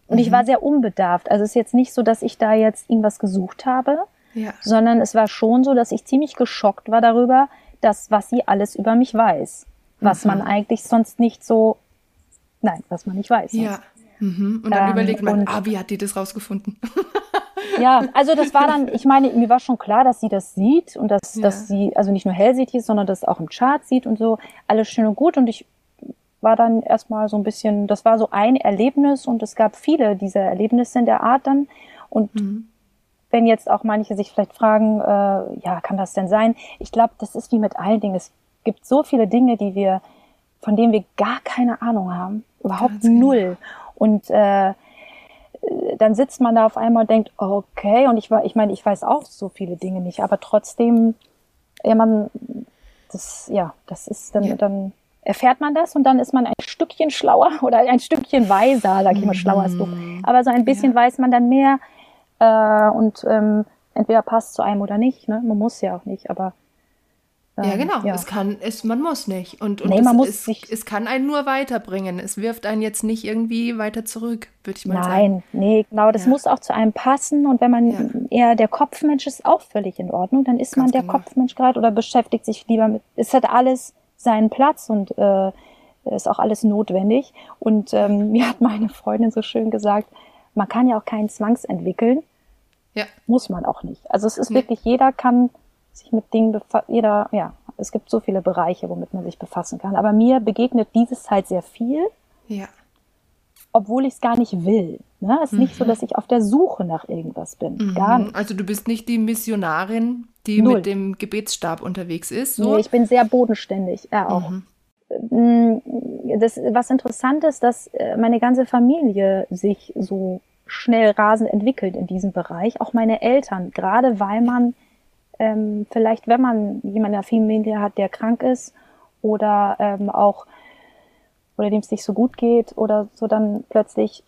Und mhm. ich war sehr unbedarft. Also es ist jetzt nicht so, dass ich da jetzt irgendwas gesucht habe, ja. sondern es war schon so, dass ich ziemlich geschockt war darüber, dass was sie alles über mich weiß, was mhm. man eigentlich sonst nicht so Nein, was man nicht weiß. Ja. Mhm. Und dann ähm, überlegt man, ah, wie hat die das rausgefunden? ja, also das war dann, ich meine, mir war schon klar, dass sie das sieht und dass, ja. dass sie also nicht nur hellsichtig ist, sondern das auch im Chart sieht und so. Alles schön und gut. Und ich war dann erstmal so ein bisschen, das war so ein Erlebnis und es gab viele dieser Erlebnisse in der Art dann. Und mhm. wenn jetzt auch manche sich vielleicht fragen, äh, ja, kann das denn sein? Ich glaube, das ist wie mit allen Dingen. Es gibt so viele Dinge, die wir, von denen wir gar keine Ahnung haben überhaupt genau. null. Und äh, dann sitzt man da auf einmal und denkt, okay, und ich war, ich meine, ich weiß auch so viele Dinge nicht, aber trotzdem, ja, man, das, ja, das ist dann, ja. dann erfährt man das und dann ist man ein Stückchen schlauer oder ein Stückchen weiser, sag ich mal, schlauer als du. Mhm. Aber so ein bisschen ja. weiß man dann mehr äh, und ähm, entweder passt zu einem oder nicht. Ne? Man muss ja auch nicht, aber ja, genau. Ja. Es kann, es, man muss nicht. Und, und nee, man muss es, nicht. es kann einen nur weiterbringen. Es wirft einen jetzt nicht irgendwie weiter zurück, würde ich mal Nein, sagen. Nein, nee, genau. Das ja. muss auch zu einem passen. Und wenn man ja. eher der Kopfmensch ist, auch völlig in Ordnung. Dann ist Ganz man der genau. Kopfmensch gerade oder beschäftigt sich lieber mit. Es hat alles seinen Platz und äh, ist auch alles notwendig. Und ähm, mir hat meine Freundin so schön gesagt, man kann ja auch keinen Zwangs entwickeln. Ja. Muss man auch nicht. Also es ist nee. wirklich, jeder kann sich mit Dingen befassen. Jeder, ja, es gibt so viele Bereiche, womit man sich befassen kann. Aber mir begegnet dieses halt sehr viel. Ja. Obwohl ich es gar nicht will. Ne? Es ist mhm. nicht so, mhm. dass ich auf der Suche nach irgendwas bin. Mhm. Gar nicht. Also du bist nicht die Missionarin, die Null. mit dem Gebetsstab unterwegs ist. So? Nee, ich bin sehr bodenständig. Ja, auch. Mhm. Mm, das, was interessant ist, dass äh, meine ganze Familie sich so schnell rasend entwickelt in diesem Bereich. Auch meine Eltern, gerade weil man ähm, vielleicht, wenn man jemanden in der Familie hat, der krank ist oder ähm, auch oder dem es nicht so gut geht oder so, dann plötzlich,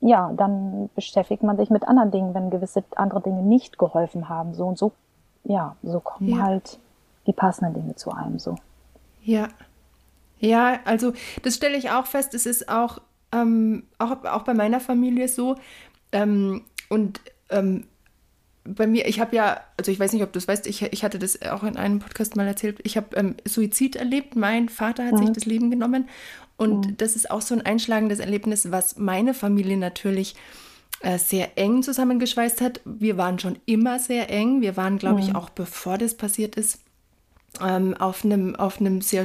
ja, dann beschäftigt man sich mit anderen Dingen, wenn gewisse andere Dinge nicht geholfen haben. So und so, ja, so kommen ja. halt die passenden Dinge zu einem so. Ja. Ja, also das stelle ich auch fest. Es ist auch, ähm, auch, auch bei meiner Familie so. Ähm, und ähm, bei mir, ich habe ja, also ich weiß nicht, ob du es weißt, ich, ich hatte das auch in einem Podcast mal erzählt, ich habe ähm, Suizid erlebt, mein Vater hat mhm. sich das Leben genommen und mhm. das ist auch so ein einschlagendes Erlebnis, was meine Familie natürlich äh, sehr eng zusammengeschweißt hat. Wir waren schon immer sehr eng, wir waren, glaube mhm. ich, auch bevor das passiert ist, ähm, auf einem auf einem sehr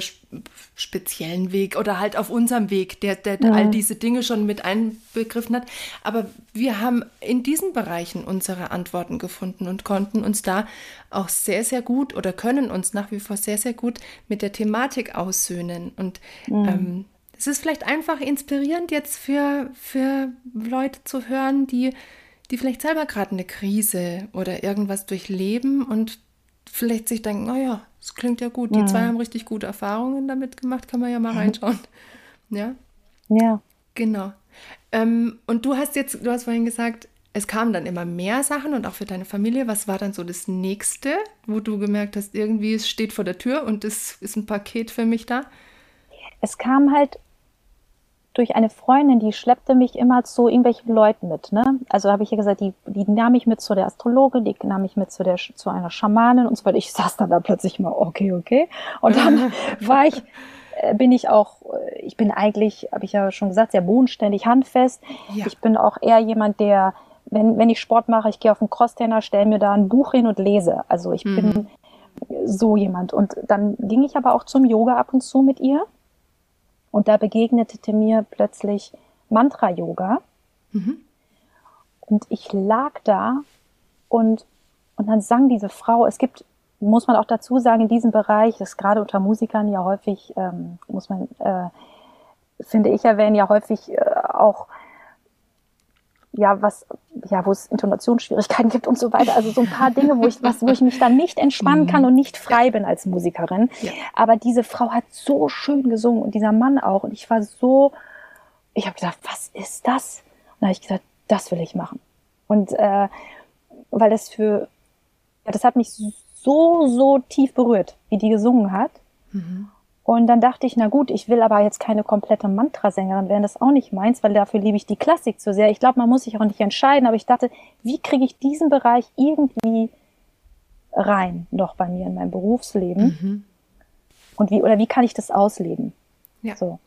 speziellen Weg oder halt auf unserem Weg, der, der ja. all diese Dinge schon mit einbegriffen hat. Aber wir haben in diesen Bereichen unsere Antworten gefunden und konnten uns da auch sehr, sehr gut oder können uns nach wie vor sehr, sehr gut mit der Thematik aussöhnen. Und mhm. ähm, es ist vielleicht einfach inspirierend jetzt für, für Leute zu hören, die, die vielleicht selber gerade eine Krise oder irgendwas durchleben und vielleicht sich denken, naja, oh das klingt ja gut. Die mhm. zwei haben richtig gute Erfahrungen damit gemacht, kann man ja mal reinschauen. Ja? Ja. Genau. Ähm, und du hast jetzt, du hast vorhin gesagt, es kamen dann immer mehr Sachen und auch für deine Familie. Was war dann so das nächste, wo du gemerkt hast, irgendwie es steht vor der Tür und es ist ein Paket für mich da? Es kam halt durch eine Freundin, die schleppte mich immer zu irgendwelchen Leuten mit. Ne? Also habe ich ja gesagt, die, die nahm ich mit zu der Astrologe, die nahm ich mit zu, der, zu einer Schamanin und so weiter. Ich saß dann da plötzlich mal, okay, okay. Und dann war ich, äh, bin ich auch, äh, ich bin eigentlich, habe ich ja schon gesagt, sehr bodenständig, handfest. Ja. Ich bin auch eher jemand, der, wenn, wenn ich Sport mache, ich gehe auf den Crosstrainer, stelle mir da ein Buch hin und lese. Also ich mhm. bin so jemand. Und dann ging ich aber auch zum Yoga ab und zu mit ihr. Und da begegnete mir plötzlich Mantra-Yoga. Mhm. Und ich lag da und, und dann sang diese Frau, es gibt, muss man auch dazu sagen, in diesem Bereich, das ist gerade unter Musikern ja häufig, ähm, muss man, äh, finde ich, erwähnen, ja häufig äh, auch ja, was, ja, wo es Intonationsschwierigkeiten gibt und so weiter. Also so ein paar Dinge, wo ich, was, wo ich mich dann nicht entspannen kann und nicht frei bin als Musikerin. Ja. Aber diese Frau hat so schön gesungen und dieser Mann auch. Und ich war so, ich habe gesagt, was ist das? Und da habe ich gesagt, das will ich machen. Und äh, weil das für, ja, das hat mich so, so tief berührt, wie die gesungen hat. Mhm. Und dann dachte ich, na gut, ich will aber jetzt keine komplette Mantrasängerin werden, das ist auch nicht meins, weil dafür liebe ich die Klassik zu sehr. Ich glaube, man muss sich auch nicht entscheiden, aber ich dachte, wie kriege ich diesen Bereich irgendwie rein noch bei mir in meinem Berufsleben? Mhm. Und wie, oder wie kann ich das ausleben? Ja. So.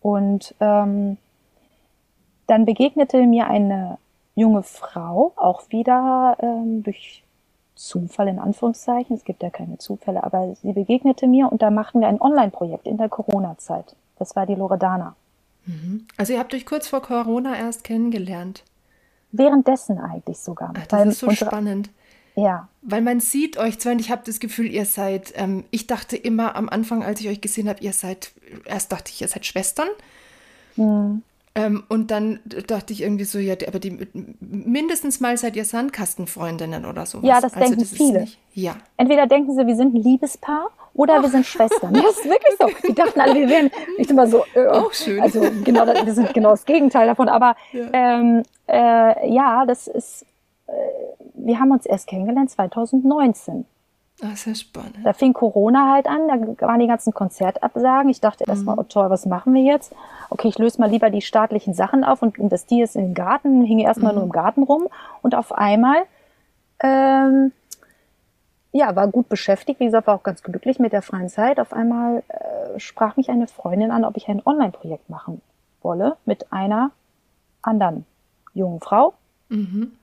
Und ähm, dann begegnete mir eine junge Frau, auch wieder ähm, durch Zufall in Anführungszeichen, es gibt ja keine Zufälle, aber sie begegnete mir und da machten wir ein Online-Projekt in der Corona-Zeit. Das war die Loredana. Mhm. Also ihr habt euch kurz vor Corona erst kennengelernt. Währenddessen eigentlich sogar. Ach, das ist so unsere, spannend. Ja. Weil man sieht euch zwar und ich habe das Gefühl, ihr seid, ähm, ich dachte immer am Anfang, als ich euch gesehen habe, ihr seid, erst dachte ich, ihr seid Schwestern. Mhm. Ähm, und dann dachte ich irgendwie so, ja, aber die mindestens mal seid ihr Sandkastenfreundinnen oder so. Ja, das also, denken das viele. Nicht, ja. Entweder denken sie, wir sind ein Liebespaar oder oh. wir sind Schwestern. das ist wirklich so. Die dachten alle, wir wären, ich bin mal so, äh, auch schön. Also genau, wir sind genau das Gegenteil davon. Aber ja, ähm, äh, ja das ist, äh, wir haben uns erst kennengelernt 2019. Das ist ja spannend. Da fing Corona halt an, da waren die ganzen Konzertabsagen. Ich dachte erstmal, mhm. oh toll, was machen wir jetzt? Okay, ich löse mal lieber die staatlichen Sachen auf und investiere es in den Garten, hing erstmal mhm. nur im Garten rum und auf einmal, ähm, ja, war gut beschäftigt, wie gesagt, war auch ganz glücklich mit der freien Zeit. Auf einmal äh, sprach mich eine Freundin an, ob ich ein Online-Projekt machen wolle mit einer anderen jungen Frau. Mhm.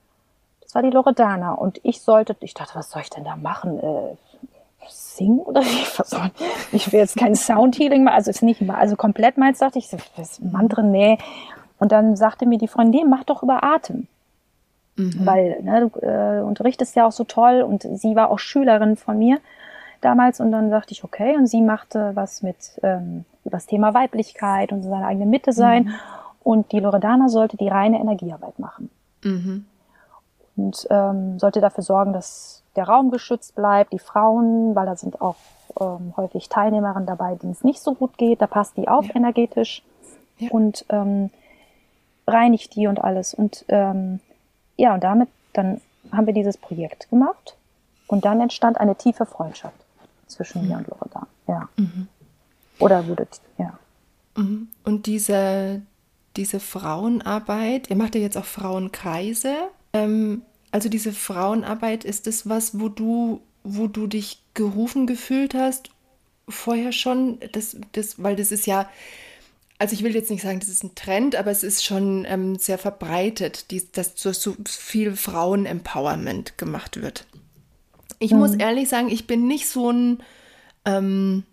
Das war die Loredana. Und ich sollte, ich dachte, was soll ich denn da machen? Äh, singen oder wie? Was ich will jetzt kein Soundhealing machen, also ist nicht mal, also komplett meins, dachte ich, das Mantren, nee. Und dann sagte mir die Freundin, nee, mach doch über Atem. Mhm. Weil ne, du äh, unterrichtest ja auch so toll und sie war auch Schülerin von mir damals und dann sagte ich, okay, und sie machte was mit ähm, über das Thema Weiblichkeit und seine eigene Mitte sein. Mhm. Und die Loredana sollte die reine Energiearbeit machen. Mhm und ähm, sollte dafür sorgen, dass der Raum geschützt bleibt, die Frauen, weil da sind auch ähm, häufig Teilnehmerinnen dabei, denen es nicht so gut geht. Da passt die auf Ja. energetisch Ja. und ähm, reinigt die und alles. Und ähm, ja, und damit dann haben wir dieses Projekt gemacht und dann entstand eine tiefe Freundschaft zwischen mir und Loredana. Ja. Oder wurde, ja. Mhm. Und diese, diese Frauenarbeit, ihr macht ja jetzt auch Frauenkreise. Ähm, also diese Frauenarbeit, ist das was, wo du, wo du dich gerufen gefühlt hast, vorher schon? Das, das, weil das ist ja, also ich will jetzt nicht sagen, das ist ein Trend, aber es ist schon ähm, sehr verbreitet, die, dass so, so viel Frauen-Empowerment gemacht wird. Ich muss ehrlich sagen, ich bin nicht so ein, ähm,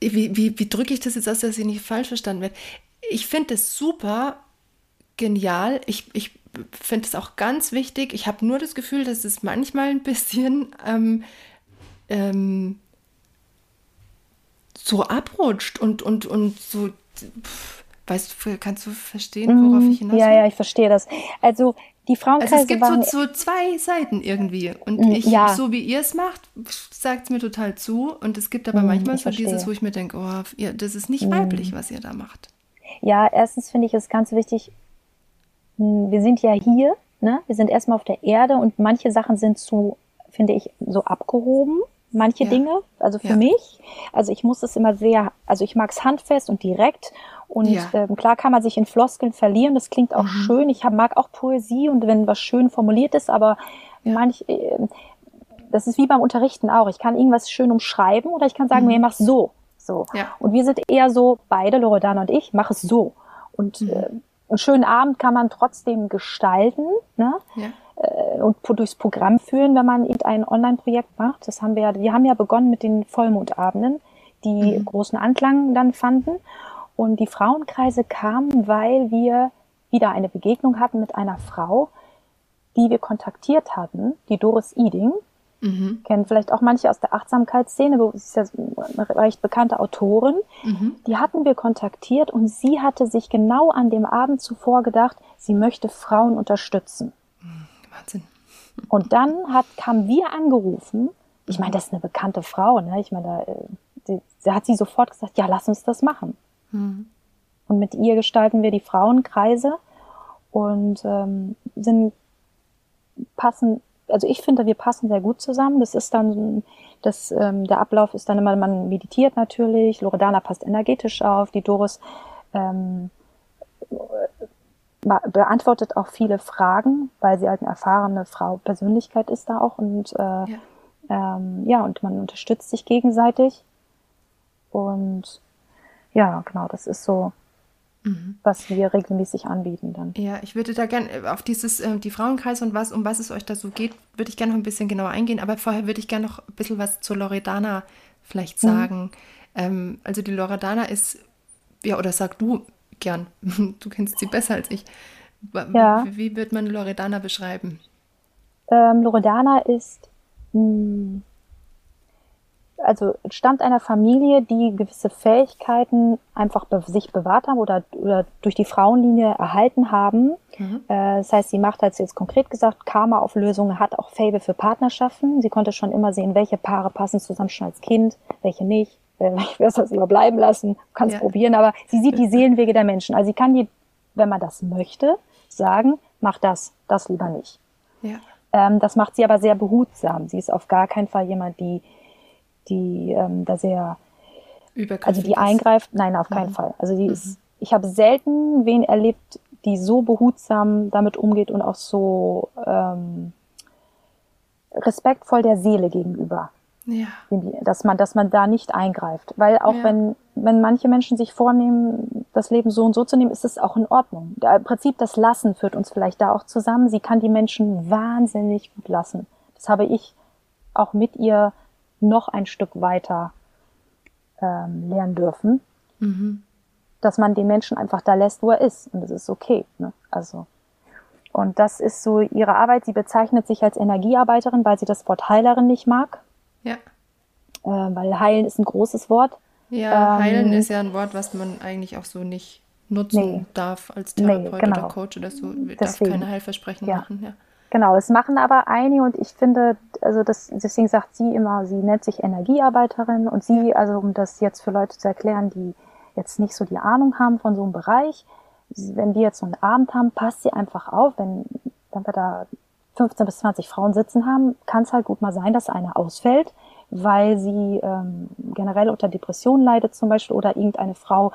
wie, wie, wie drücke ich das jetzt aus, dass ich nicht falsch verstanden werde? Ich finde es super genial. Ich, ich finde es auch ganz wichtig. Ich habe nur das Gefühl, dass es manchmal ein bisschen ähm, ähm, so abrutscht und, und, und so. Pff, weißt du, kannst du verstehen, worauf ich hinaus will? Mhm. Ja, ja, ich verstehe das. Also die Frauenkreise Also es gibt waren so, so zwei Seiten irgendwie. Und Mm, ich, ja. so wie ihr es macht, sagt es mir total zu. Und es gibt aber Mm, manchmal so dieses, wo ich mir denke, oh, ihr, das ist nicht weiblich, was ihr da macht. Ja, erstens finde ich es ganz wichtig, wir sind ja hier, ne? Wir sind erstmal auf der Erde und manche Sachen sind zu, finde ich, so abgehoben. Manche Ja. Dinge, also für Ja. mich. Also ich muss es immer sehr, also ich mag es handfest und direkt. Und Ja. ähm, klar kann man sich in Floskeln verlieren, das klingt auch schön. Ich hab, mag auch Poesie und wenn was schön formuliert ist, aber manch, äh, das ist wie beim Unterrichten auch. Ich kann irgendwas schön umschreiben oder ich kann sagen, nee, mach so. So. Ja. Und wir sind eher so, beide, Loredana und ich, mach es so. Und äh, einen schönen Abend kann man trotzdem gestalten ne? Ja. äh, und durchs Programm führen, wenn man eben ein Online-Projekt macht. Das haben wir ja, wir haben ja begonnen mit den Vollmondabenden, die großen Anklang dann fanden. Und die Frauenkreise kamen, weil wir wieder eine Begegnung hatten mit einer Frau, die wir kontaktiert hatten, die Doris Iding. Mhm. Kennen vielleicht auch manche aus der Achtsamkeitsszene, wo- ist ja eine recht bekannte Autorin. Mhm. Die hatten wir kontaktiert und sie hatte sich genau an dem Abend zuvor gedacht, sie möchte Frauen unterstützen. Wahnsinn. Und dann hat, haben wir angerufen. Ich meine, das ist eine bekannte Frau. Ne? Ich meine, da, äh, sie, sie hat sie sofort gesagt, ja, lass uns das machen. Mhm. Und mit ihr gestalten wir die Frauenkreise und ähm, sind passen. Also ich finde, wir passen sehr gut zusammen. Das ist dann, das, ähm, der Ablauf ist dann immer, man meditiert natürlich. Loredana passt energetisch auf. Die Doris ähm, be- beantwortet auch viele Fragen, weil sie halt eine erfahrene Frau Persönlichkeit ist da auch und äh, Ja. ähm, ja und man unterstützt sich gegenseitig und ja genau das ist so was wir regelmäßig anbieten dann Ja, ich würde da gerne auf dieses, äh, die Frauenkreise und was, um was es euch da so geht, würde ich gerne noch ein bisschen genauer eingehen. Aber vorher würde ich gerne noch ein bisschen was zur Loredana vielleicht sagen. Ähm, also die Loredana ist, ja, oder sag du gern, du kennst sie besser als ich. Ja. Wie, wie wird man Loredana beschreiben? ähm, Loredana ist mh, also stammt einer Familie, die gewisse Fähigkeiten einfach be sich bewahrt haben oder, oder durch die Frauenlinie erhalten haben. Mhm. Äh, das heißt, sie macht, hat sie jetzt konkret gesagt, Karma-Auflösungen, hat auch Fable für Partnerschaften. Sie konnte schon immer sehen, welche Paare passen zusammen schon als Kind, welche nicht. Äh, Ich werde das lieber bleiben lassen, kann es Ja. probieren, aber sie sieht die Seelenwege der Menschen. Also sie kann die, wenn man das möchte, sagen, mach das, das lieber nicht. Ja. Ähm, das macht sie aber sehr behutsam. Sie ist auf gar keinen Fall jemand, die, die ähm, da sehr, also die ist. eingreift. Nein, auf keinen Fall. Also die ist, ich habe selten wen erlebt, die so behutsam damit umgeht und auch so ähm, respektvoll der Seele gegenüber Ja. dass man, dass man da nicht eingreift. Weil auch Ja. wenn, wenn manche Menschen sich vornehmen, das Leben so und so zu nehmen, ist es auch in Ordnung. Da, Im Prinzip das Lassen führt uns vielleicht da auch zusammen. Sie kann die Menschen wahnsinnig gut lassen. Das habe ich auch mit ihr noch ein Stück weiter ähm, lernen dürfen, Mhm. dass man den Menschen einfach da lässt, wo er ist. Und das ist okay. Ne? Also und das ist so ihre Arbeit. Sie bezeichnet sich als Energiearbeiterin, weil sie das Wort Heilerin nicht mag Ja. äh, weil heilen ist ein großes Wort. Ja, Ähm, heilen ist ja ein Wort, was man eigentlich auch so nicht nutzen Nee. darf als Nee, Therapeut genau. oder Coach oder so. Darf Deswegen. keine Heilversprechen Ja. machen. Ja. Genau, es machen aber einige und ich finde, also das, deswegen sagt sie immer, sie nennt sich Energiearbeiterin und sie, also um das jetzt für Leute zu erklären, die jetzt nicht so die Ahnung haben von so einem Bereich, wenn wir jetzt so einen Abend haben, passt sie einfach auf, wenn, wenn wir da 15 bis 20 Frauen sitzen haben, kann es halt gut mal sein, dass eine ausfällt, weil sie ähm, generell unter Depressionen leidet zum Beispiel oder irgendeine Frau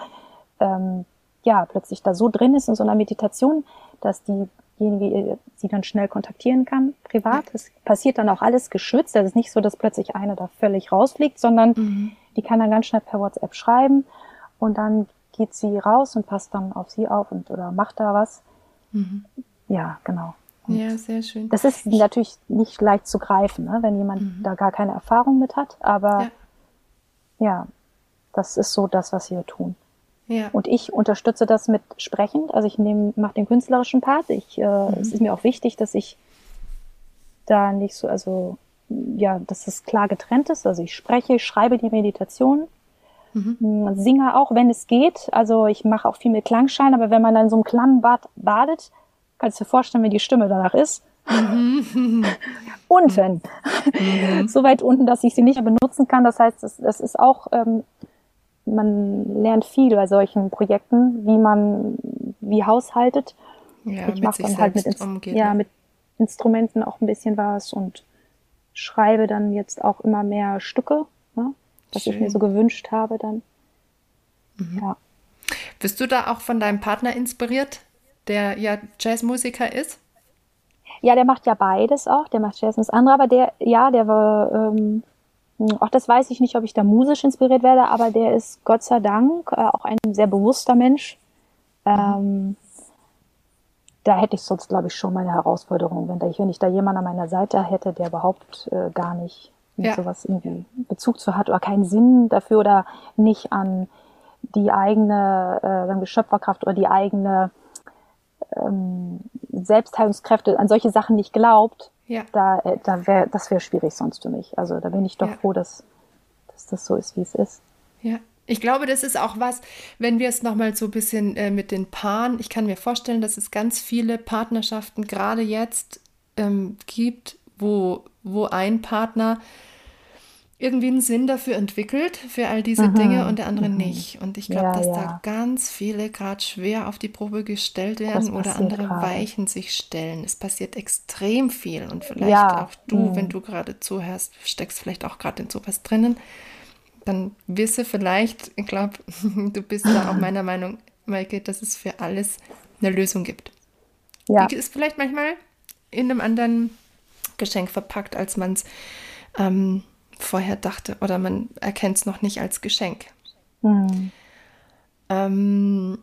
ähm, ja plötzlich da so drin ist in so einer Meditation, dass die diejenige sie dann schnell kontaktieren kann, privat. Es passiert dann auch alles geschützt. Es ist nicht so, dass plötzlich eine da völlig rausfliegt, sondern mhm. die kann dann ganz schnell per WhatsApp schreiben und dann geht sie raus und passt dann auf sie auf und oder macht da was. Mhm. Ja, genau. Und ja, sehr schön. Das ist natürlich nicht leicht zu greifen, ne, wenn jemand mhm. da gar keine Erfahrung mit hat, aber ja. ja, das ist so das, was wir tun. Ja. Und ich unterstütze das mit sprechend. Also ich nehme, mache den künstlerischen Part. Ich, äh, mhm. Es ist mir auch wichtig, dass ich da nicht so, also ja, dass es klar getrennt ist. Also ich spreche, ich schreibe die Meditation, mhm. singe auch, wenn es geht. Also ich mache auch viel mit Klangschein, aber wenn man dann so im Klammbad badet, kannst du dir vorstellen, wie die Stimme danach ist. Mhm. unten. Mhm. so weit unten, dass ich sie nicht mehr benutzen kann. Das heißt, es, es ist auch ähm, man lernt viel bei solchen Projekten, wie man wie haushaltet. Ja, ich mache dann halt mit, Inst umgeht, ja, mit Instrumenten auch ein bisschen was und schreibe dann jetzt auch immer mehr Stücke, ne, was Schön. ich mir so gewünscht habe dann. Mhm. Ja. Bist du da auch von deinem Partner inspiriert, der ja Jazzmusiker ist? Ja, der macht ja beides auch. Der macht Jazz und das andere, aber der, ja, der war ähm, hm, auch das weiß ich nicht, ob ich da musisch inspiriert werde, aber der ist Gott sei Dank äh, auch ein sehr bewusster Mensch. Ähm, da hätte ich sonst, glaube ich, schon meine Herausforderung, wenn, da, wenn ich da jemanden an meiner Seite hätte, der überhaupt äh, gar nicht mit ja. sowas irgendwie Bezug zu hat oder keinen Sinn dafür oder nicht an die eigene äh, Schöpferkraft oder die eigene ähm, Selbstheilungskräfte, an solche Sachen nicht glaubt, ja. Da, äh, da wär, das wäre schwierig sonst für mich. Also da bin ich doch ja. froh, dass, dass das so ist, wie es ist. Ja. Ich glaube, das ist auch was, wenn wir es nochmal so ein bisschen äh, mit den Paaren, ich kann mir vorstellen, dass es ganz viele Partnerschaften gerade jetzt ähm, gibt, wo, wo ein Partner irgendwie einen Sinn dafür entwickelt, für all diese mhm. Dinge und der andere mhm. nicht. Und ich glaube, ja, dass ja. da ganz viele gerade schwer auf die Probe gestellt werden oder andere grade. Weichen sich stellen. Es passiert extrem viel und vielleicht ja. auch du, mhm. wenn du gerade zuhörst, steckst vielleicht auch gerade in sowas drinnen. Dann wisse vielleicht, ich glaube, du bist da auch meiner Meinung, Maike, dass es für alles eine Lösung gibt. Ja. Die ist vielleicht manchmal in einem anderen Geschenk verpackt, als man es ähm, vorher dachte oder man erkennt es noch nicht als Geschenk. Mhm. Ähm,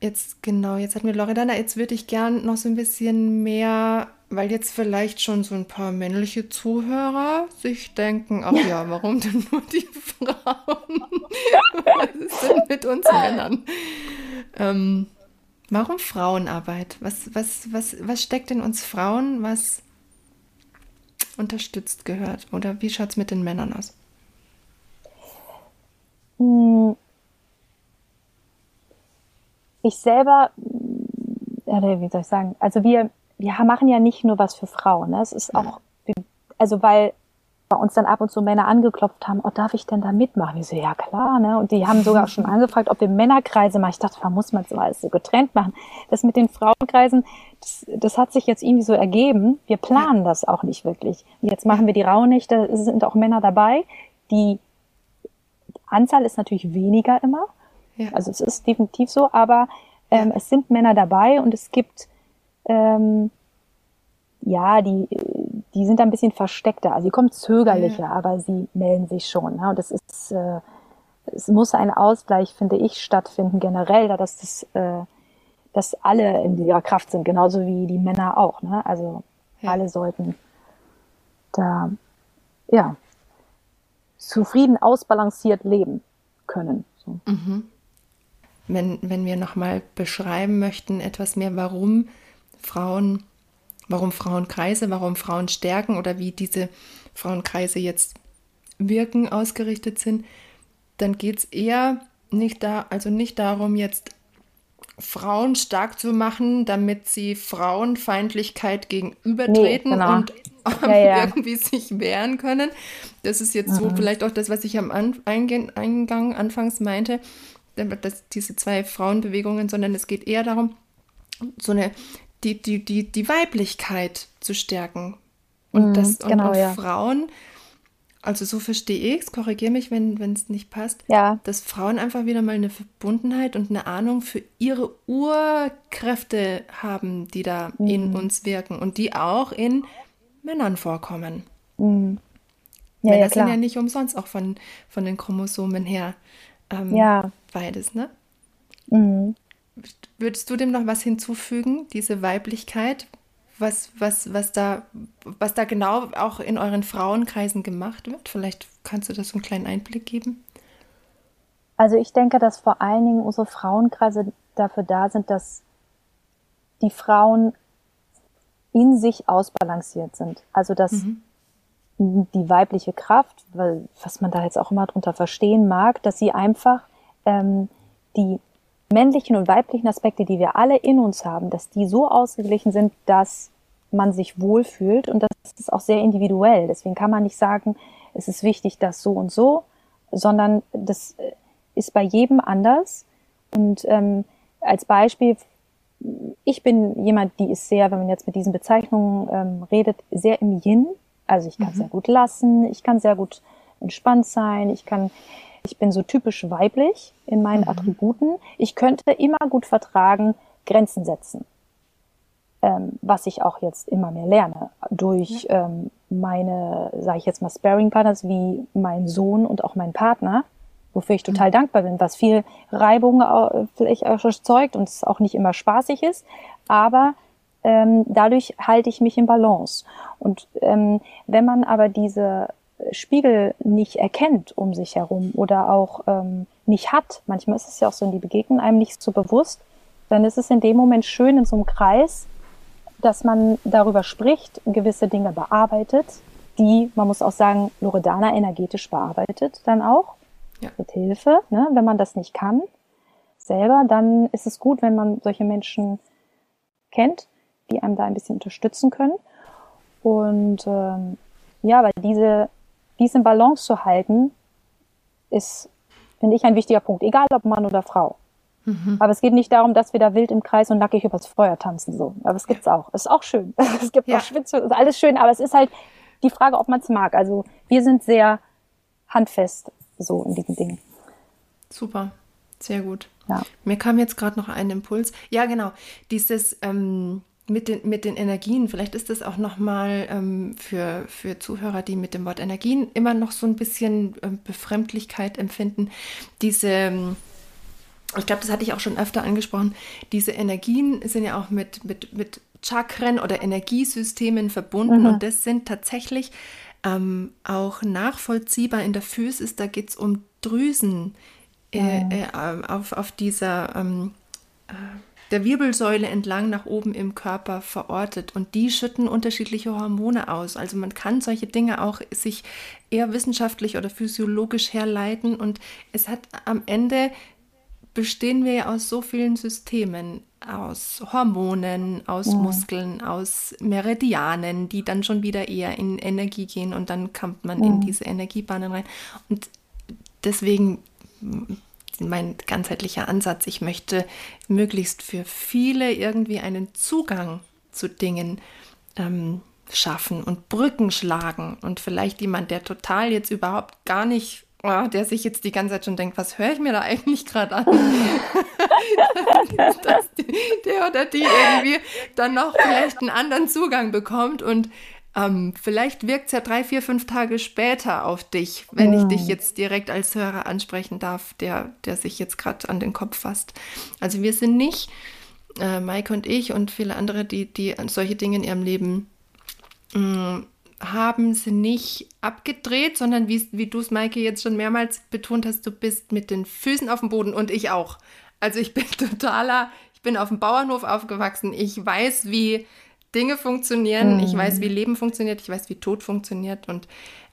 jetzt genau, jetzt hat mir Loredana, jetzt würde ich gern noch so ein bisschen mehr, weil jetzt vielleicht schon so ein paar männliche Zuhörer sich denken, ach ja, warum denn nur die Frauen? Was ist denn mit uns Männern? Ähm, warum Frauenarbeit? Was, was, was, was steckt in uns Frauen, was unterstützt gehört? Oder wie schaut es mit den Männern aus? Hm. Ich selber, wie soll ich sagen, also wir, wir machen ja nicht nur was für Frauen. Ne? Es ist auch, also weil bei uns dann ab und zu Männer angeklopft haben, oh, darf ich denn da mitmachen? Ich so, ja klar, ne? Und die haben sogar schon angefragt, ob wir Männerkreise machen. Ich dachte, man muss man so alles so getrennt machen. Das mit den Frauenkreisen, das, das hat sich jetzt irgendwie so ergeben. Wir planen das auch nicht wirklich. Jetzt machen wir die Rauhnicht, da sind auch Männer dabei. Die Anzahl ist natürlich weniger immer. Ja. Also es ist definitiv so, aber ähm, ja. es sind Männer dabei und es gibt ähm, ja, die, die sind ein bisschen versteckter. Also sie kommen zögerlicher, ja. aber sie melden sich schon. Ne? Und das ist, äh, es muss ein Ausgleich, finde ich, stattfinden generell, da dass das, äh, dass alle in ihrer Kraft sind, genauso wie die Männer auch. Ne? Also ja. alle sollten da, ja, zufrieden ausbalanciert leben können. So. Mhm. Wenn, wenn wir nochmal beschreiben möchten, etwas mehr, warum Frauen warum Frauenkreise, warum Frauen stärken oder wie diese Frauenkreise jetzt wirken, ausgerichtet sind, dann geht es eher nicht da, also nicht darum, jetzt Frauen stark zu machen, damit sie Frauenfeindlichkeit gegenübertreten nee, genau. und ja, ja. irgendwie sich wehren können. Das ist jetzt mhm. so vielleicht auch das, was ich am Eingang, Eingang anfangs meinte, dass diese zwei Frauenbewegungen, sondern es geht eher darum, so eine die, die, die, die Weiblichkeit zu stärken. Und, mhm, das, und, genau, und ja. Frauen also so verstehe ich es, korrigiere mich, wenn es nicht passt, ja. dass Frauen einfach wieder mal eine Verbundenheit und eine Ahnung für ihre Urkräfte haben, die da mhm. in uns wirken und die auch in Männern vorkommen. Mhm. Ja, Männer ja, sind ja nicht umsonst auch von, von den Chromosomen her ähm, ja. beides, ne? Mhm. Würdest du dem noch was hinzufügen, diese Weiblichkeit? was, was, was, da, was da genau auch in euren Frauenkreisen gemacht wird? Vielleicht kannst du das so einen kleinen Einblick geben. Also ich denke, dass vor allen Dingen unsere Frauenkreise dafür da sind, dass die Frauen in sich ausbalanciert sind. Also dass mhm. die weibliche Kraft, weil, was man da jetzt auch immer drunter verstehen mag, dass sie einfach ähm, die männlichen und weiblichen Aspekte, die wir alle in uns haben, dass die so ausgeglichen sind, dass man sich wohlfühlt und das ist auch sehr individuell. Deswegen kann man nicht sagen, es ist wichtig, dass so und so, sondern das äh, ist bei jedem anders. Und ähm, als Beispiel, ich bin jemand, die ist sehr, wenn man jetzt mit diesen Bezeichnungen ähm, redet, sehr im Yin. Also ich kann mhm. sehr gut lassen, ich kann sehr gut entspannt sein, ich kann ich bin so typisch weiblich in meinen mhm. Attributen. Ich könnte immer gut vertragen, Grenzen setzen. Ähm, was ich auch jetzt immer mehr lerne. Durch ja. ähm, meine, sage ich jetzt mal, Sparing-Partners wie mein Sohn und auch mein Partner, wofür ich total mhm. dankbar bin, was viel Reibung äh, vielleicht auch erzeugt und es auch nicht immer spaßig ist. Aber ähm, dadurch halte ich mich in Balance. Und ähm, wenn man aber diese Spiegel nicht erkennt um sich herum oder auch ähm, nicht hat, manchmal ist es ja auch so, die begegnen einem nicht so bewusst, dann ist es in dem Moment schön in so einem Kreis, dass man darüber spricht, gewisse Dinge bearbeitet, die, man muss auch sagen, Loredana energetisch bearbeitet dann auch, ja. mit Hilfe. Ne? Wenn man das nicht kann selber, dann ist es gut, wenn man solche Menschen kennt, die einem da ein bisschen unterstützen können. Und ähm, ja, weil diese dies in Balance zu halten, ist, finde ich, ein wichtiger Punkt. Egal ob Mann oder Frau. Mhm. Aber es geht nicht darum, dass wir da wild im Kreis und nackig übers Feuer tanzen, so. Aber es gibt's auch. Ist auch schön. Es gibt ja. auch Schwitze, ist alles schön. Aber es ist halt die Frage, ob man es mag. Also, wir sind sehr handfest, so in diesen Dingen. Super. Sehr gut. Ja. Mir kam jetzt gerade noch ein Impuls. Ja, genau. Dieses, ähm, mit den, mit den Energien, vielleicht ist das auch nochmal ähm, für, für Zuhörer, die mit dem Wort Energien immer noch so ein bisschen ähm, Befremdlichkeit empfinden. Diese, ähm, ich glaube, das hatte ich auch schon öfter angesprochen, diese Energien sind ja auch mit, mit, mit Chakren oder Energiesystemen verbunden mhm. und das sind tatsächlich ähm, auch nachvollziehbar in der Physis. Da geht es um Drüsen äh, äh, auf, auf dieser ähm, äh, der Wirbelsäule entlang nach oben im Körper verortet und die schütten unterschiedliche Hormone aus. Also man kann solche Dinge auch sich eher wissenschaftlich oder physiologisch herleiten und es hat am Ende bestehen wir ja aus so vielen Systemen, aus Hormonen, aus ja. Muskeln, aus Meridianen, die dann schon wieder eher in Energie gehen und dann kommt man ja. in diese Energiebahnen rein. Und deswegen mein ganzheitlicher Ansatz. Ich möchte möglichst für viele irgendwie einen Zugang zu Dingen ähm, schaffen und Brücken schlagen. Und vielleicht jemand, der total jetzt überhaupt gar nicht, oh, der sich jetzt die ganze Zeit schon denkt, was höre ich mir da eigentlich gerade an? dass der oder die irgendwie dann noch vielleicht einen anderen Zugang bekommt und ähm, vielleicht wirkt es ja drei, vier, fünf Tage später auf dich, wenn ja. ich dich jetzt direkt als Hörer ansprechen darf, der, der sich jetzt gerade an den Kopf fasst. Also wir sind nicht, äh, Maike und ich und viele andere, die, die solche Dinge in ihrem Leben mh, mm, haben, sind nicht abgedreht, sondern wie, wie du es, Maike, jetzt schon mehrmals betont hast, du bist mit den Füßen auf dem Boden und ich auch. Also ich bin totaler, ich bin auf dem Bauernhof aufgewachsen. Ich weiß, wie Dinge funktionieren. Mhm. Ich weiß, wie Leben funktioniert. Ich weiß, wie Tod funktioniert. Und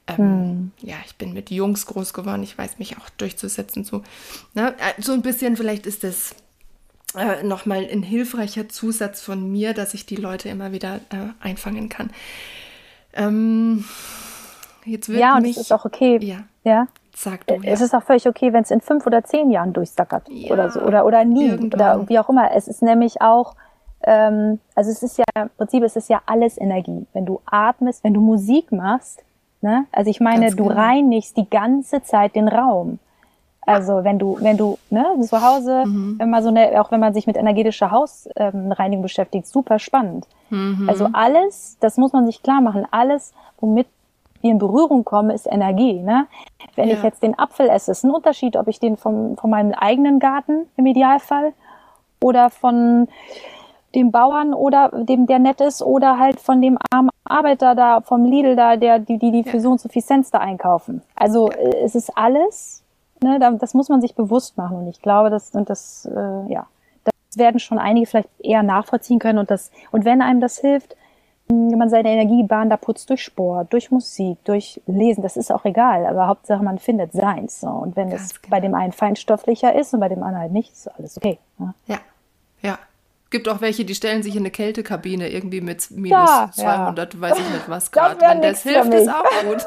ähm, mhm. ja, ich bin mit Jungs groß geworden. Ich weiß mich auch durchzusetzen. So, ne? Äh, so ein bisschen, vielleicht ist das äh, nochmal ein hilfreicher Zusatz von mir, dass ich die Leute immer wieder äh, einfangen kann. Ähm, jetzt wird ja, und mich, es ist auch okay. Ja. ja. Sag du, ja. Es ist auch völlig okay, wenn es in fünf oder zehn Jahren durchsackert ja, oder so oder oder nie oder wie auch immer. Es ist nämlich auch ähm, also es ist ja im Prinzip es ist ja alles Energie. Wenn du atmest, wenn du Musik machst, ne? Also ich meine, Ganz du genau. reinigst die ganze Zeit den Raum. Also wenn du, wenn du, ne, zu Hause, mhm. wenn man so eine, auch wenn man sich mit energetischer Hausreinigung ähm, beschäftigt, super spannend. Mhm. Also alles, das muss man sich klar machen, alles, womit wir in Berührung kommen, ist Energie. Ne? Wenn ja. ich jetzt den Apfel esse, ist ein Unterschied, ob ich den vom, von meinem eigenen Garten im Idealfall oder von dem Bauern oder dem, der nett ist, oder halt von dem armen Arbeiter da, vom Lidl da, der, die, die, die für so und so viel Cent da einkaufen. Also. Äh, es ist alles, ne, das muss man sich bewusst machen. Und ich glaube, das, und das, äh, ja, das werden schon einige vielleicht eher nachvollziehen können. Und das, und wenn einem das hilft, wenn man seine Energiebahn da putzt durch Sport, durch Musik, durch Lesen, das ist auch egal, aber Hauptsache man findet seins. So. Und wenn Ganz es genau. bei dem einen feinstofflicher ist und bei dem anderen halt nicht, ist alles okay. Ne? Ja, ja gibt auch welche, die stellen sich in eine Kältekabine irgendwie mit minus ja, 200, ja. weiß ich nicht was Grad. Wenn das hilft, ist auch gut.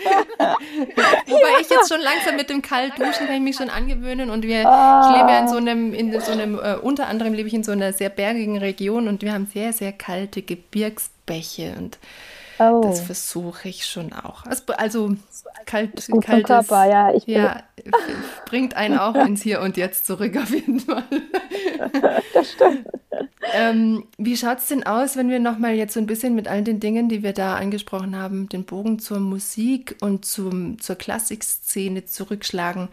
Wobei ja. ich jetzt schon langsam mit dem Kaltduschen kann ich mich schon angewöhnen und wir, ah. ich lebe ja in so einem, in so einem, äh, unter anderem lebe ich in so einer sehr bergigen Region und wir haben sehr, sehr kalte Gebirgsbäche und Oh. Das versuche ich schon auch. Also kalt, gut kaltes, Körper, ja, ich ja, bringt einen auch ins Hier und Jetzt zurück auf jeden Fall. das stimmt. Ähm, wie schaut es denn aus, wenn wir nochmal jetzt so ein bisschen mit all den Dingen, die wir da angesprochen haben, den Bogen zur Musik und zum, zur Klassikszene zurückschlagen?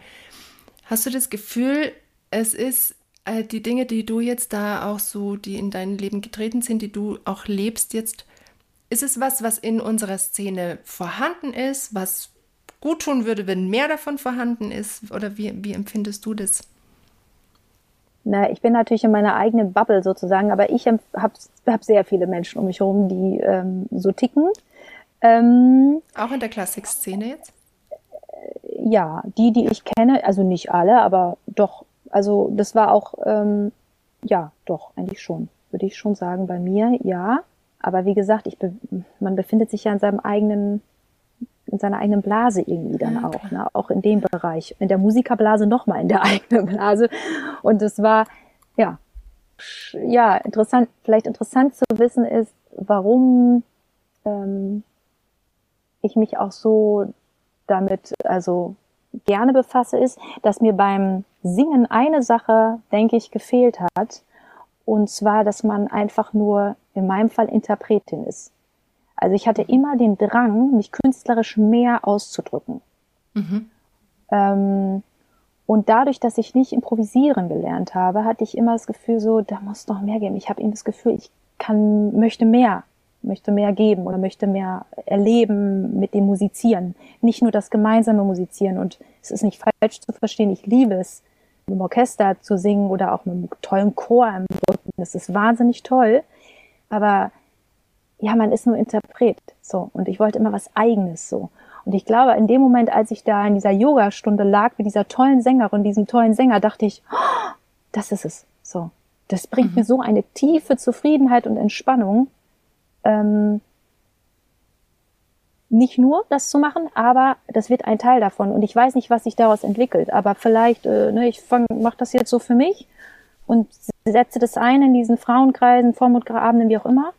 Hast du das Gefühl, es ist äh, die Dinge, die du jetzt da auch so, die in dein Leben getreten sind, die du auch lebst jetzt, ist es was, was in unserer Szene vorhanden ist, was gut tun würde, wenn mehr davon vorhanden ist? Oder wie, wie empfindest du das? Na, ich bin natürlich in meiner eigenen Bubble sozusagen, aber ich habe hab sehr viele Menschen um mich herum, die ähm, so ticken. Ähm, Auch in der Klassikszene jetzt? Ja, die, die ich kenne, also nicht alle, aber doch. Also das war auch, ähm, ja, doch, eigentlich schon, würde ich schon sagen, bei mir, ja. Aber wie gesagt, ich be man befindet sich ja in seinem eigenen, in seiner eigenen Blase irgendwie dann auch, ne? auch in dem Bereich. In der Musikerblase nochmal in der eigenen Blase. Und es war, ja, ja, interessant, vielleicht interessant zu wissen ist, warum ähm, ich mich auch so damit, also gerne befasse, ist, dass mir beim Singen eine Sache, denke ich, gefehlt hat. Und zwar, dass man einfach nur in meinem Fall Interpretin ist. Also ich hatte immer den Drang, mich künstlerisch mehr auszudrücken. Mhm. Ähm, und dadurch, dass ich nicht improvisieren gelernt habe, hatte ich immer das Gefühl, so, da muss noch mehr geben. Ich habe eben das Gefühl, ich kann, möchte mehr, möchte mehr geben oder möchte mehr erleben mit dem Musizieren. Nicht nur das gemeinsame Musizieren. Und es ist nicht falsch zu verstehen, ich liebe es, mit dem Orchester zu singen oder auch mit einem tollen Chor im Rücken. Das ist wahnsinnig toll. Aber ja, man ist nur Interpret. So. Und ich wollte immer was Eigenes so. Und ich glaube, in dem Moment, als ich da in dieser Yogastunde lag mit dieser tollen Sängerin, diesem tollen Sänger, dachte ich, oh, das ist es. So. Das bringt mhm. mir so eine tiefe Zufriedenheit und Entspannung. Ähm, nicht nur das zu machen, aber das wird ein Teil davon. Und ich weiß nicht, was sich daraus entwickelt. Aber vielleicht, äh, ne, ich mache das jetzt so für mich und setze das ein in diesen Frauenkreisen, Vormutgrabenden, wie auch immer.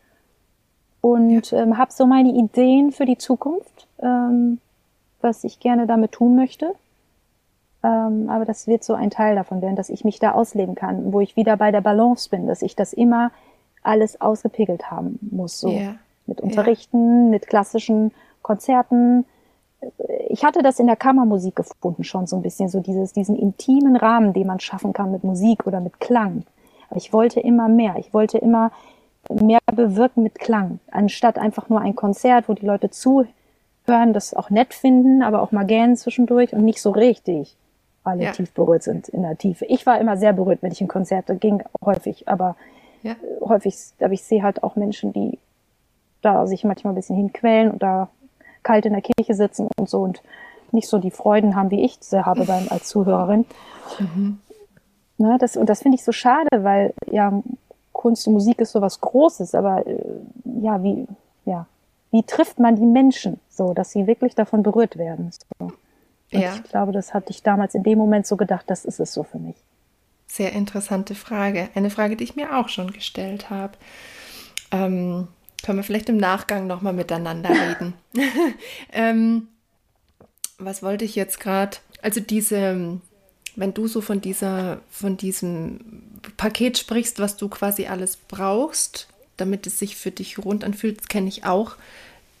Und ja. ähm, habe so meine Ideen für die Zukunft, ähm, was ich gerne damit tun möchte. Ähm, aber das wird so ein Teil davon werden, dass ich mich da ausleben kann, wo ich wieder bei der Balance bin, dass ich das immer alles ausgepegelt haben muss. So. Yeah. Mit Unterrichten, yeah. mit klassischen Konzerten. Ich hatte das in der Kammermusik gefunden schon so ein bisschen, so dieses, diesen intimen Rahmen, den man schaffen kann mit Musik oder mit Klang. Aber ich wollte immer mehr. Ich wollte immer mehr bewirken mit Klang, anstatt einfach nur ein Konzert, wo die Leute zuhören, das auch nett finden, aber auch mal gähnen zwischendurch und nicht so richtig alle ja. tief berührt sind in der Tiefe. Ich war immer sehr berührt, wenn ich in Konzerte ging, häufig, aber ja. häufig, aber ich sehe halt auch Menschen, die da sich manchmal ein bisschen hinquälen und da kalt in der Kirche sitzen und so und nicht so die Freuden haben, wie ich sie habe beim, als Zuhörerin. Mhm. Ne, das, und das finde ich so schade, weil ja, Kunst und Musik ist so was Großes, aber äh, ja, wie, ja, wie trifft man die Menschen so, dass sie wirklich davon berührt werden? So. Ja. Ich glaube, das hatte ich damals in dem Moment so gedacht, das ist es so für mich. Sehr interessante Frage. Eine Frage, die ich mir auch schon gestellt habe. Ähm, können wir vielleicht im Nachgang nochmal miteinander reden. ähm, was wollte ich jetzt gerade? Also diese, wenn du so von dieser, von diesem Paket sprichst, was du quasi alles brauchst, damit es sich für dich rund anfühlt, kenne ich auch.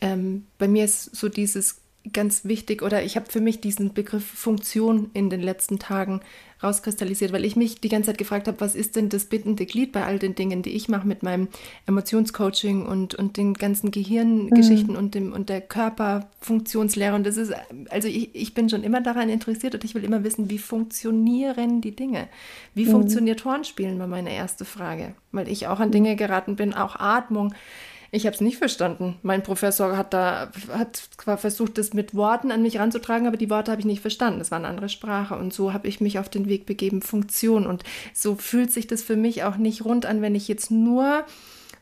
Ähm, bei mir ist so dieses ganz wichtig oder ich habe für mich diesen Begriff Funktion in den letzten Tagen rauskristallisiert, weil ich mich die ganze Zeit gefragt habe, was ist denn das bittende Glied bei all den Dingen, die ich mache mit meinem Emotionscoaching und, und den ganzen Gehirngeschichten mhm. und, dem, und der Körperfunktionslehre. Und das ist, also ich, ich bin schon immer daran interessiert und ich will immer wissen, wie funktionieren die Dinge? Wie mhm. funktioniert Hornspielen, war meine erste Frage, weil ich auch an Dinge geraten bin, auch Atmung. Ich habe es nicht verstanden. Mein Professor hat da hat zwar versucht, das mit Worten an mich ranzutragen, aber die Worte habe ich nicht verstanden. Das war eine andere Sprache. Und so habe ich mich auf den Weg begeben, Funktion. Und so fühlt sich das für mich auch nicht rund an, wenn ich jetzt nur,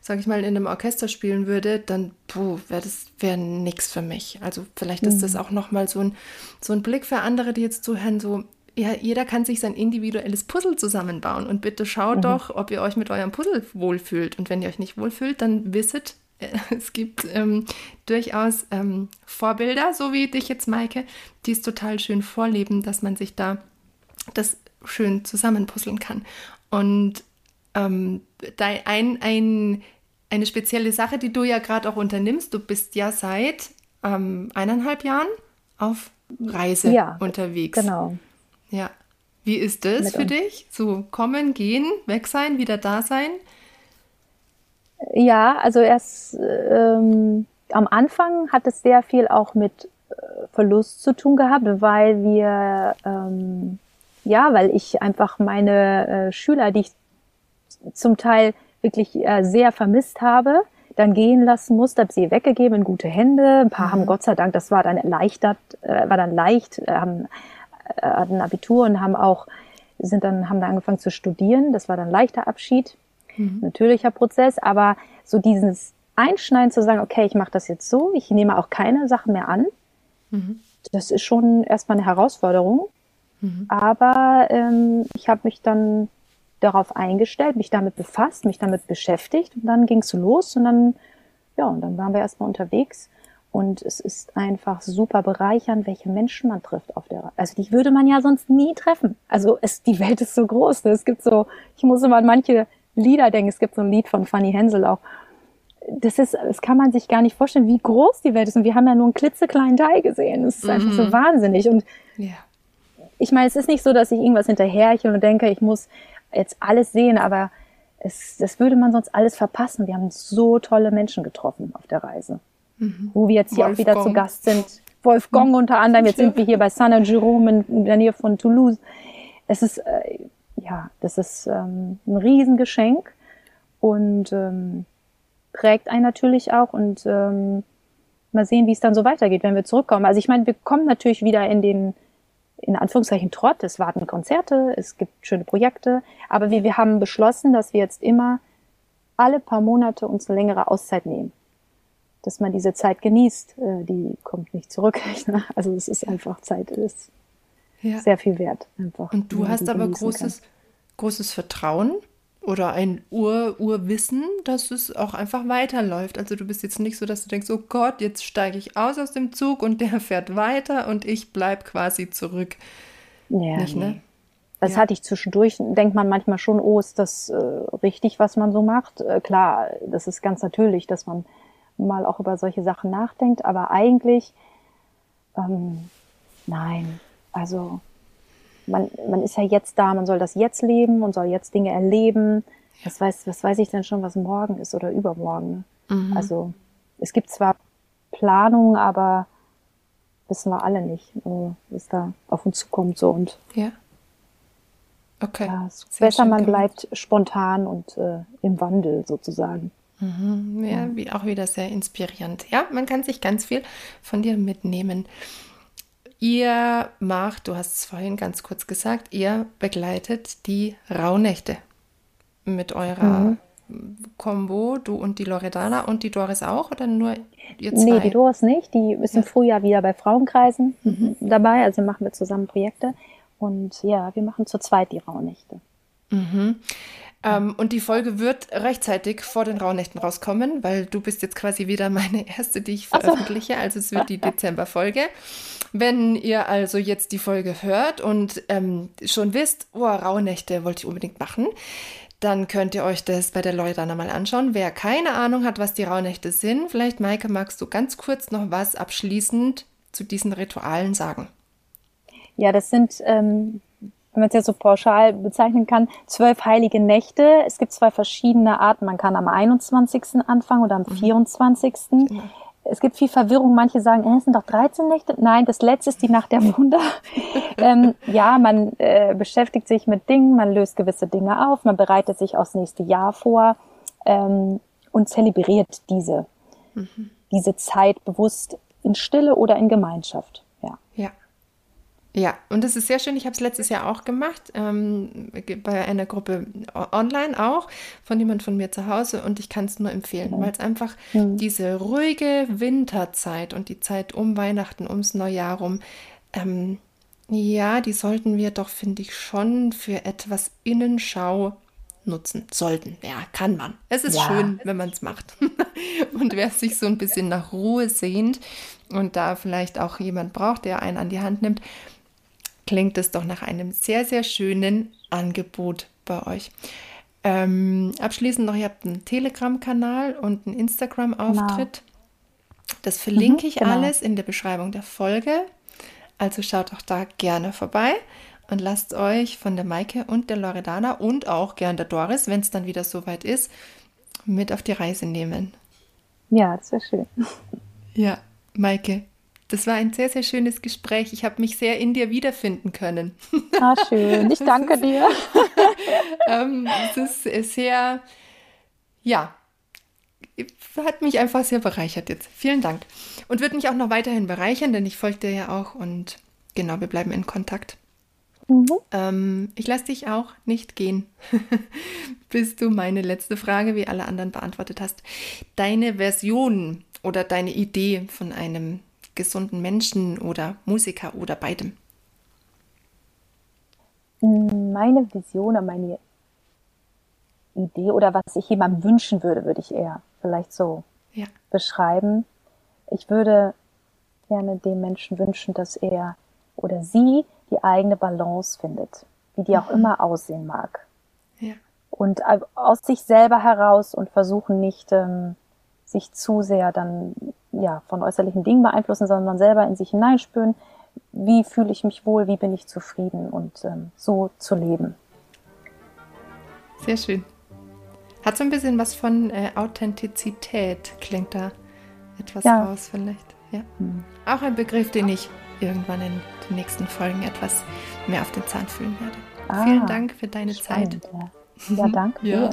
sage ich mal, in einem Orchester spielen würde, dann wäre das wäre nichts für mich. Also vielleicht ist das mhm. auch nochmal so ein, so ein Blick für andere, die jetzt zuhören, so ja, jeder kann sich sein individuelles Puzzle zusammenbauen. Und bitte schaut mhm. doch, ob ihr euch mit eurem Puzzle wohlfühlt. Und wenn ihr euch nicht wohlfühlt, dann wisset, es gibt ähm, durchaus ähm, Vorbilder, so wie dich jetzt, Maike, die es total schön vorleben, dass man sich da das schön zusammenpuzzeln kann. Und ähm, ein, ein, eine spezielle Sache, die du ja gerade auch unternimmst, du bist ja seit ähm, eineinhalb Jahren auf Reise ja, unterwegs. Genau. Ja. Wie ist das für uns. dich? So kommen, gehen, weg sein, wieder da sein? Ja, also erst ähm, am Anfang hat es sehr viel auch mit äh, Verlust zu tun gehabt, weil wir, ähm, ja, weil ich einfach meine äh, Schüler, die ich zum Teil wirklich äh, sehr vermisst habe, dann gehen lassen musste, habe sie weggegeben in gute Hände. Ein paar mhm. haben Gott sei Dank, das war dann erleichtert, äh, war dann leicht, äh, haben äh, hatten Abitur und haben auch sind dann haben dann angefangen zu studieren. Das war dann leichter Abschied mhm. natürlicher Prozess, aber so dieses Einschneiden zu sagen, okay, ich mache das jetzt so, ich nehme auch keine Sachen mehr an, mhm. das ist schon erstmal eine Herausforderung. Mhm. Aber ähm, ich habe mich dann darauf eingestellt, mich damit befasst, mich damit beschäftigt und dann ging es los und dann, ja, und dann waren wir erstmal unterwegs. Und es ist einfach super bereichernd, welche Menschen man trifft auf der Reise. Also die würde man ja sonst nie treffen. Also es, die Welt ist so groß. Ne? Es gibt so, ich muss immer an manche Lieder denke. Es gibt so ein Lied von Fanny Hensel auch. Das ist, das kann man sich gar nicht vorstellen, wie groß die Welt ist. Und wir haben ja nur einen klitzekleinen Teil gesehen. Das ist mhm. einfach so mhm. wahnsinnig. Und ja. ich meine, es ist nicht so, dass ich irgendwas hinterherche und denke, ich muss jetzt alles sehen, aber es, das würde man sonst alles verpassen. Wir haben so tolle Menschen getroffen auf der Reise. Mhm. Wo wir jetzt hier Wolfgang. auch wieder zu Gast sind. Wolfgang unter anderem. Jetzt sind wir hier bei Saint Jerome in der Nähe von Toulouse. Es ist, äh, ja, das ist ähm, ein Riesengeschenk und ähm, prägt einen natürlich auch und ähm, mal sehen, wie es dann so weitergeht, wenn wir zurückkommen. Also ich meine, wir kommen natürlich wieder in den in Anführungszeichen Trott. Es warten Konzerte, es gibt schöne Projekte, aber wir, wir haben beschlossen, dass wir jetzt immer alle paar Monate uns eine längere Auszeit nehmen. Dass man diese Zeit genießt, äh, die kommt nicht zurück. Also es ist einfach Zeit, ist ja. sehr viel wert. Einfach, Und du hast aber großes, großes Vertrauen oder ein Ur Urwissen, dass es auch einfach weiterläuft. Also du bist jetzt nicht so, dass du denkst, oh Gott, jetzt steige ich aus aus dem Zug und der fährt weiter und ich bleibe quasi zurück. Ja, nicht, nee. ne? Das ja. hatte ich zwischendurch, denkt man manchmal schon, oh, ist das äh, richtig, was man so macht? Äh, klar, das ist ganz natürlich, dass man mal auch über solche Sachen nachdenkt, aber eigentlich, ähm, nein, also man, man ist ja jetzt da, man soll das jetzt leben und soll jetzt Dinge erleben. Was, weiß, was weiß ich denn schon, was morgen ist oder übermorgen? Mhm. Also es gibt zwar Planungen, aber wissen wir alle nicht, was da auf uns zukommt. So und ja. Okay. Ja, es ist besser, man bleibt spontan und äh, im Wandel sozusagen. Mhm. Ja. Wie, auch wieder sehr inspirierend. Ja, man kann sich ganz viel von dir mitnehmen. Ihr macht, du hast es vorhin ganz kurz gesagt, ihr begleitet die Rauhnächte mit eurer mhm. Combo, du und die Loredana und die Doris auch oder nur ihr zwei? Nee, die Doris nicht. Die ist ja. im Frühjahr wieder bei Frauenkreisen mhm. dabei, also machen wir zusammen Projekte. Und ja, wir machen zu zweit die Rauhnächte. Mhm. Ähm, und die Folge wird rechtzeitig vor den Rauhnächten rauskommen, weil du bist jetzt quasi wieder meine erste, die ich veröffentliche. So. Also es wird die Dezemberfolge. Wenn ihr also jetzt die Folge hört und ähm, schon wisst, oh, Rauhnächte wollte ich unbedingt machen, dann könnt ihr euch das bei der Loredana mal anschauen. Wer keine Ahnung hat, was die Rauhnächte sind, vielleicht Maike, magst du ganz kurz noch was abschließend zu diesen Ritualen sagen? Ja, das sind ähm, wenn man es jetzt so pauschal bezeichnen kann, zwölf heilige Nächte. Es gibt zwei verschiedene Arten. Man kann am 21. anfangen oder am 24. Mhm. Es gibt viel Verwirrung. Manche sagen, äh, es sind doch 13 Nächte. Nein, das letzte ist die Nacht der Wunder. ähm, ja, man äh, beschäftigt sich mit Dingen, man löst gewisse Dinge auf, man bereitet sich aufs nächste Jahr vor ähm, und zelebriert diese, mhm. diese Zeit bewusst in Stille oder in Gemeinschaft. Ja. Und das ist sehr schön. Ich habe es letztes Jahr auch gemacht, ähm, bei einer Gruppe online auch, von jemand von mir zu Hause. Und ich kann es nur empfehlen, weil es einfach mhm. diese ruhige Winterzeit und die Zeit um Weihnachten, ums Neujahr rum, ähm, ja, die sollten wir doch, finde ich, schon für etwas Innenschau nutzen sollten. Ja, kann man. Es ist ja. schön, wenn man es macht. und wer sich so ein bisschen nach Ruhe sehnt und da vielleicht auch jemand braucht, der einen an die Hand nimmt, klingt es doch nach einem sehr, sehr schönen Angebot bei euch. Ähm, abschließend noch, ihr habt einen Telegram-Kanal und einen Instagram-Auftritt. Genau. Das verlinke mhm, ich genau. alles in der Beschreibung der Folge. Also schaut auch da gerne vorbei und lasst euch von der Maike und der Loredana und auch gern der Doris, wenn es dann wieder soweit ist, mit auf die Reise nehmen. Ja, das wäre schön. Ja, Maike, das war ein sehr, sehr schönes Gespräch. Ich habe mich sehr in dir wiederfinden können. Ah, schön. Ich danke dir. ähm, es ist sehr, ja, hat mich einfach sehr bereichert jetzt. Vielen Dank. Und wird mich auch noch weiterhin bereichern, denn ich folge dir ja auch und genau, wir bleiben in Kontakt. Mhm. Ähm, ich lasse dich auch nicht gehen, bis du meine letzte Frage wie alle anderen beantwortet hast. Deine Version oder deine Idee von einem gesunden Menschen oder Musiker oder beidem? Meine Vision oder meine Idee oder was ich jemandem wünschen würde, würde ich eher vielleicht so ja. beschreiben. Ich würde gerne dem Menschen wünschen, dass er oder sie die eigene Balance findet, wie die auch mhm. immer aussehen mag. Ja. Und aus sich selber heraus und versuchen nicht, ähm, sich zu sehr dann ja, von äußerlichen Dingen beeinflussen, sondern selber in sich hineinspüren, wie fühle ich mich wohl, wie bin ich zufrieden und ähm, so zu leben. Sehr schön. Hat so ein bisschen was von äh, Authentizität, klingt da etwas ja. raus vielleicht. Ja. Hm. Auch ein Begriff, den ich irgendwann in den nächsten Folgen etwas mehr auf den Zahn fühlen werde. Ah, Vielen Dank für deine spannend, Zeit. Ja, ja danke ja.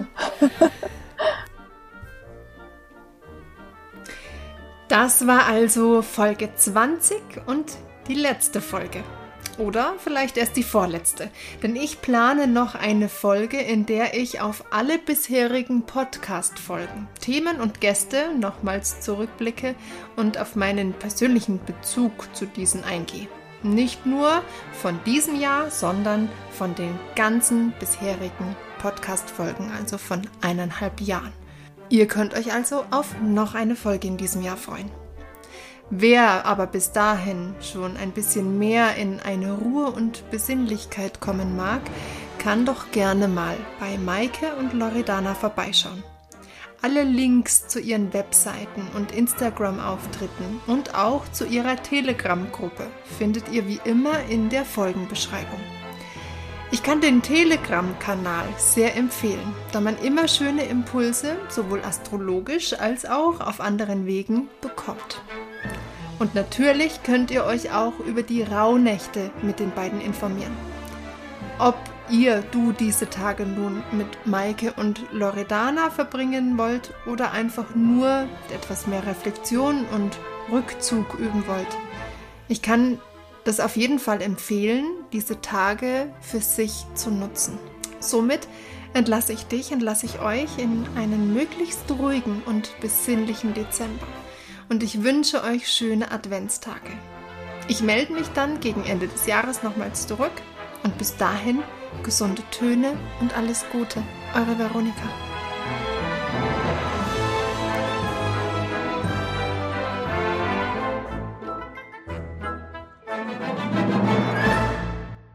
Das war also Folge 20 und die letzte Folge. Oder vielleicht erst die vorletzte. Denn ich plane noch eine Folge, in der ich auf alle bisherigen Podcast-Folgen, Themen und Gäste nochmals zurückblicke und auf meinen persönlichen Bezug zu diesen eingehe. Nicht nur von diesem Jahr, sondern von den ganzen bisherigen Podcast-Folgen, also von eineinhalb Jahren. Ihr könnt euch also auf noch eine Folge in diesem Jahr freuen. Wer aber bis dahin schon ein bisschen mehr in eine Ruhe und Besinnlichkeit kommen mag, kann doch gerne mal bei Maike und Loredana vorbeischauen. Alle Links zu ihren Webseiten und Instagram-Auftritten und auch zu ihrer Telegram-Gruppe findet ihr wie immer in der Folgenbeschreibung. Ich kann den Telegram-Kanal sehr empfehlen, da man immer schöne Impulse, sowohl astrologisch als auch auf anderen Wegen, bekommt. Und natürlich könnt ihr euch auch über die Rauhnächte mit den beiden informieren. Ob ihr, du diese Tage nun mit Maike und Loredana verbringen wollt oder einfach nur etwas mehr Reflexion und Rückzug üben wollt. Ich kann das auf jeden Fall empfehlen, diese Tage für sich zu nutzen. Somit entlasse ich dich, entlasse ich euch in einen möglichst ruhigen und besinnlichen Dezember. Und ich wünsche euch schöne Adventstage. Ich melde mich dann gegen Ende des Jahres nochmals zurück und bis dahin gesunde Töne und alles Gute. Eure Veronika.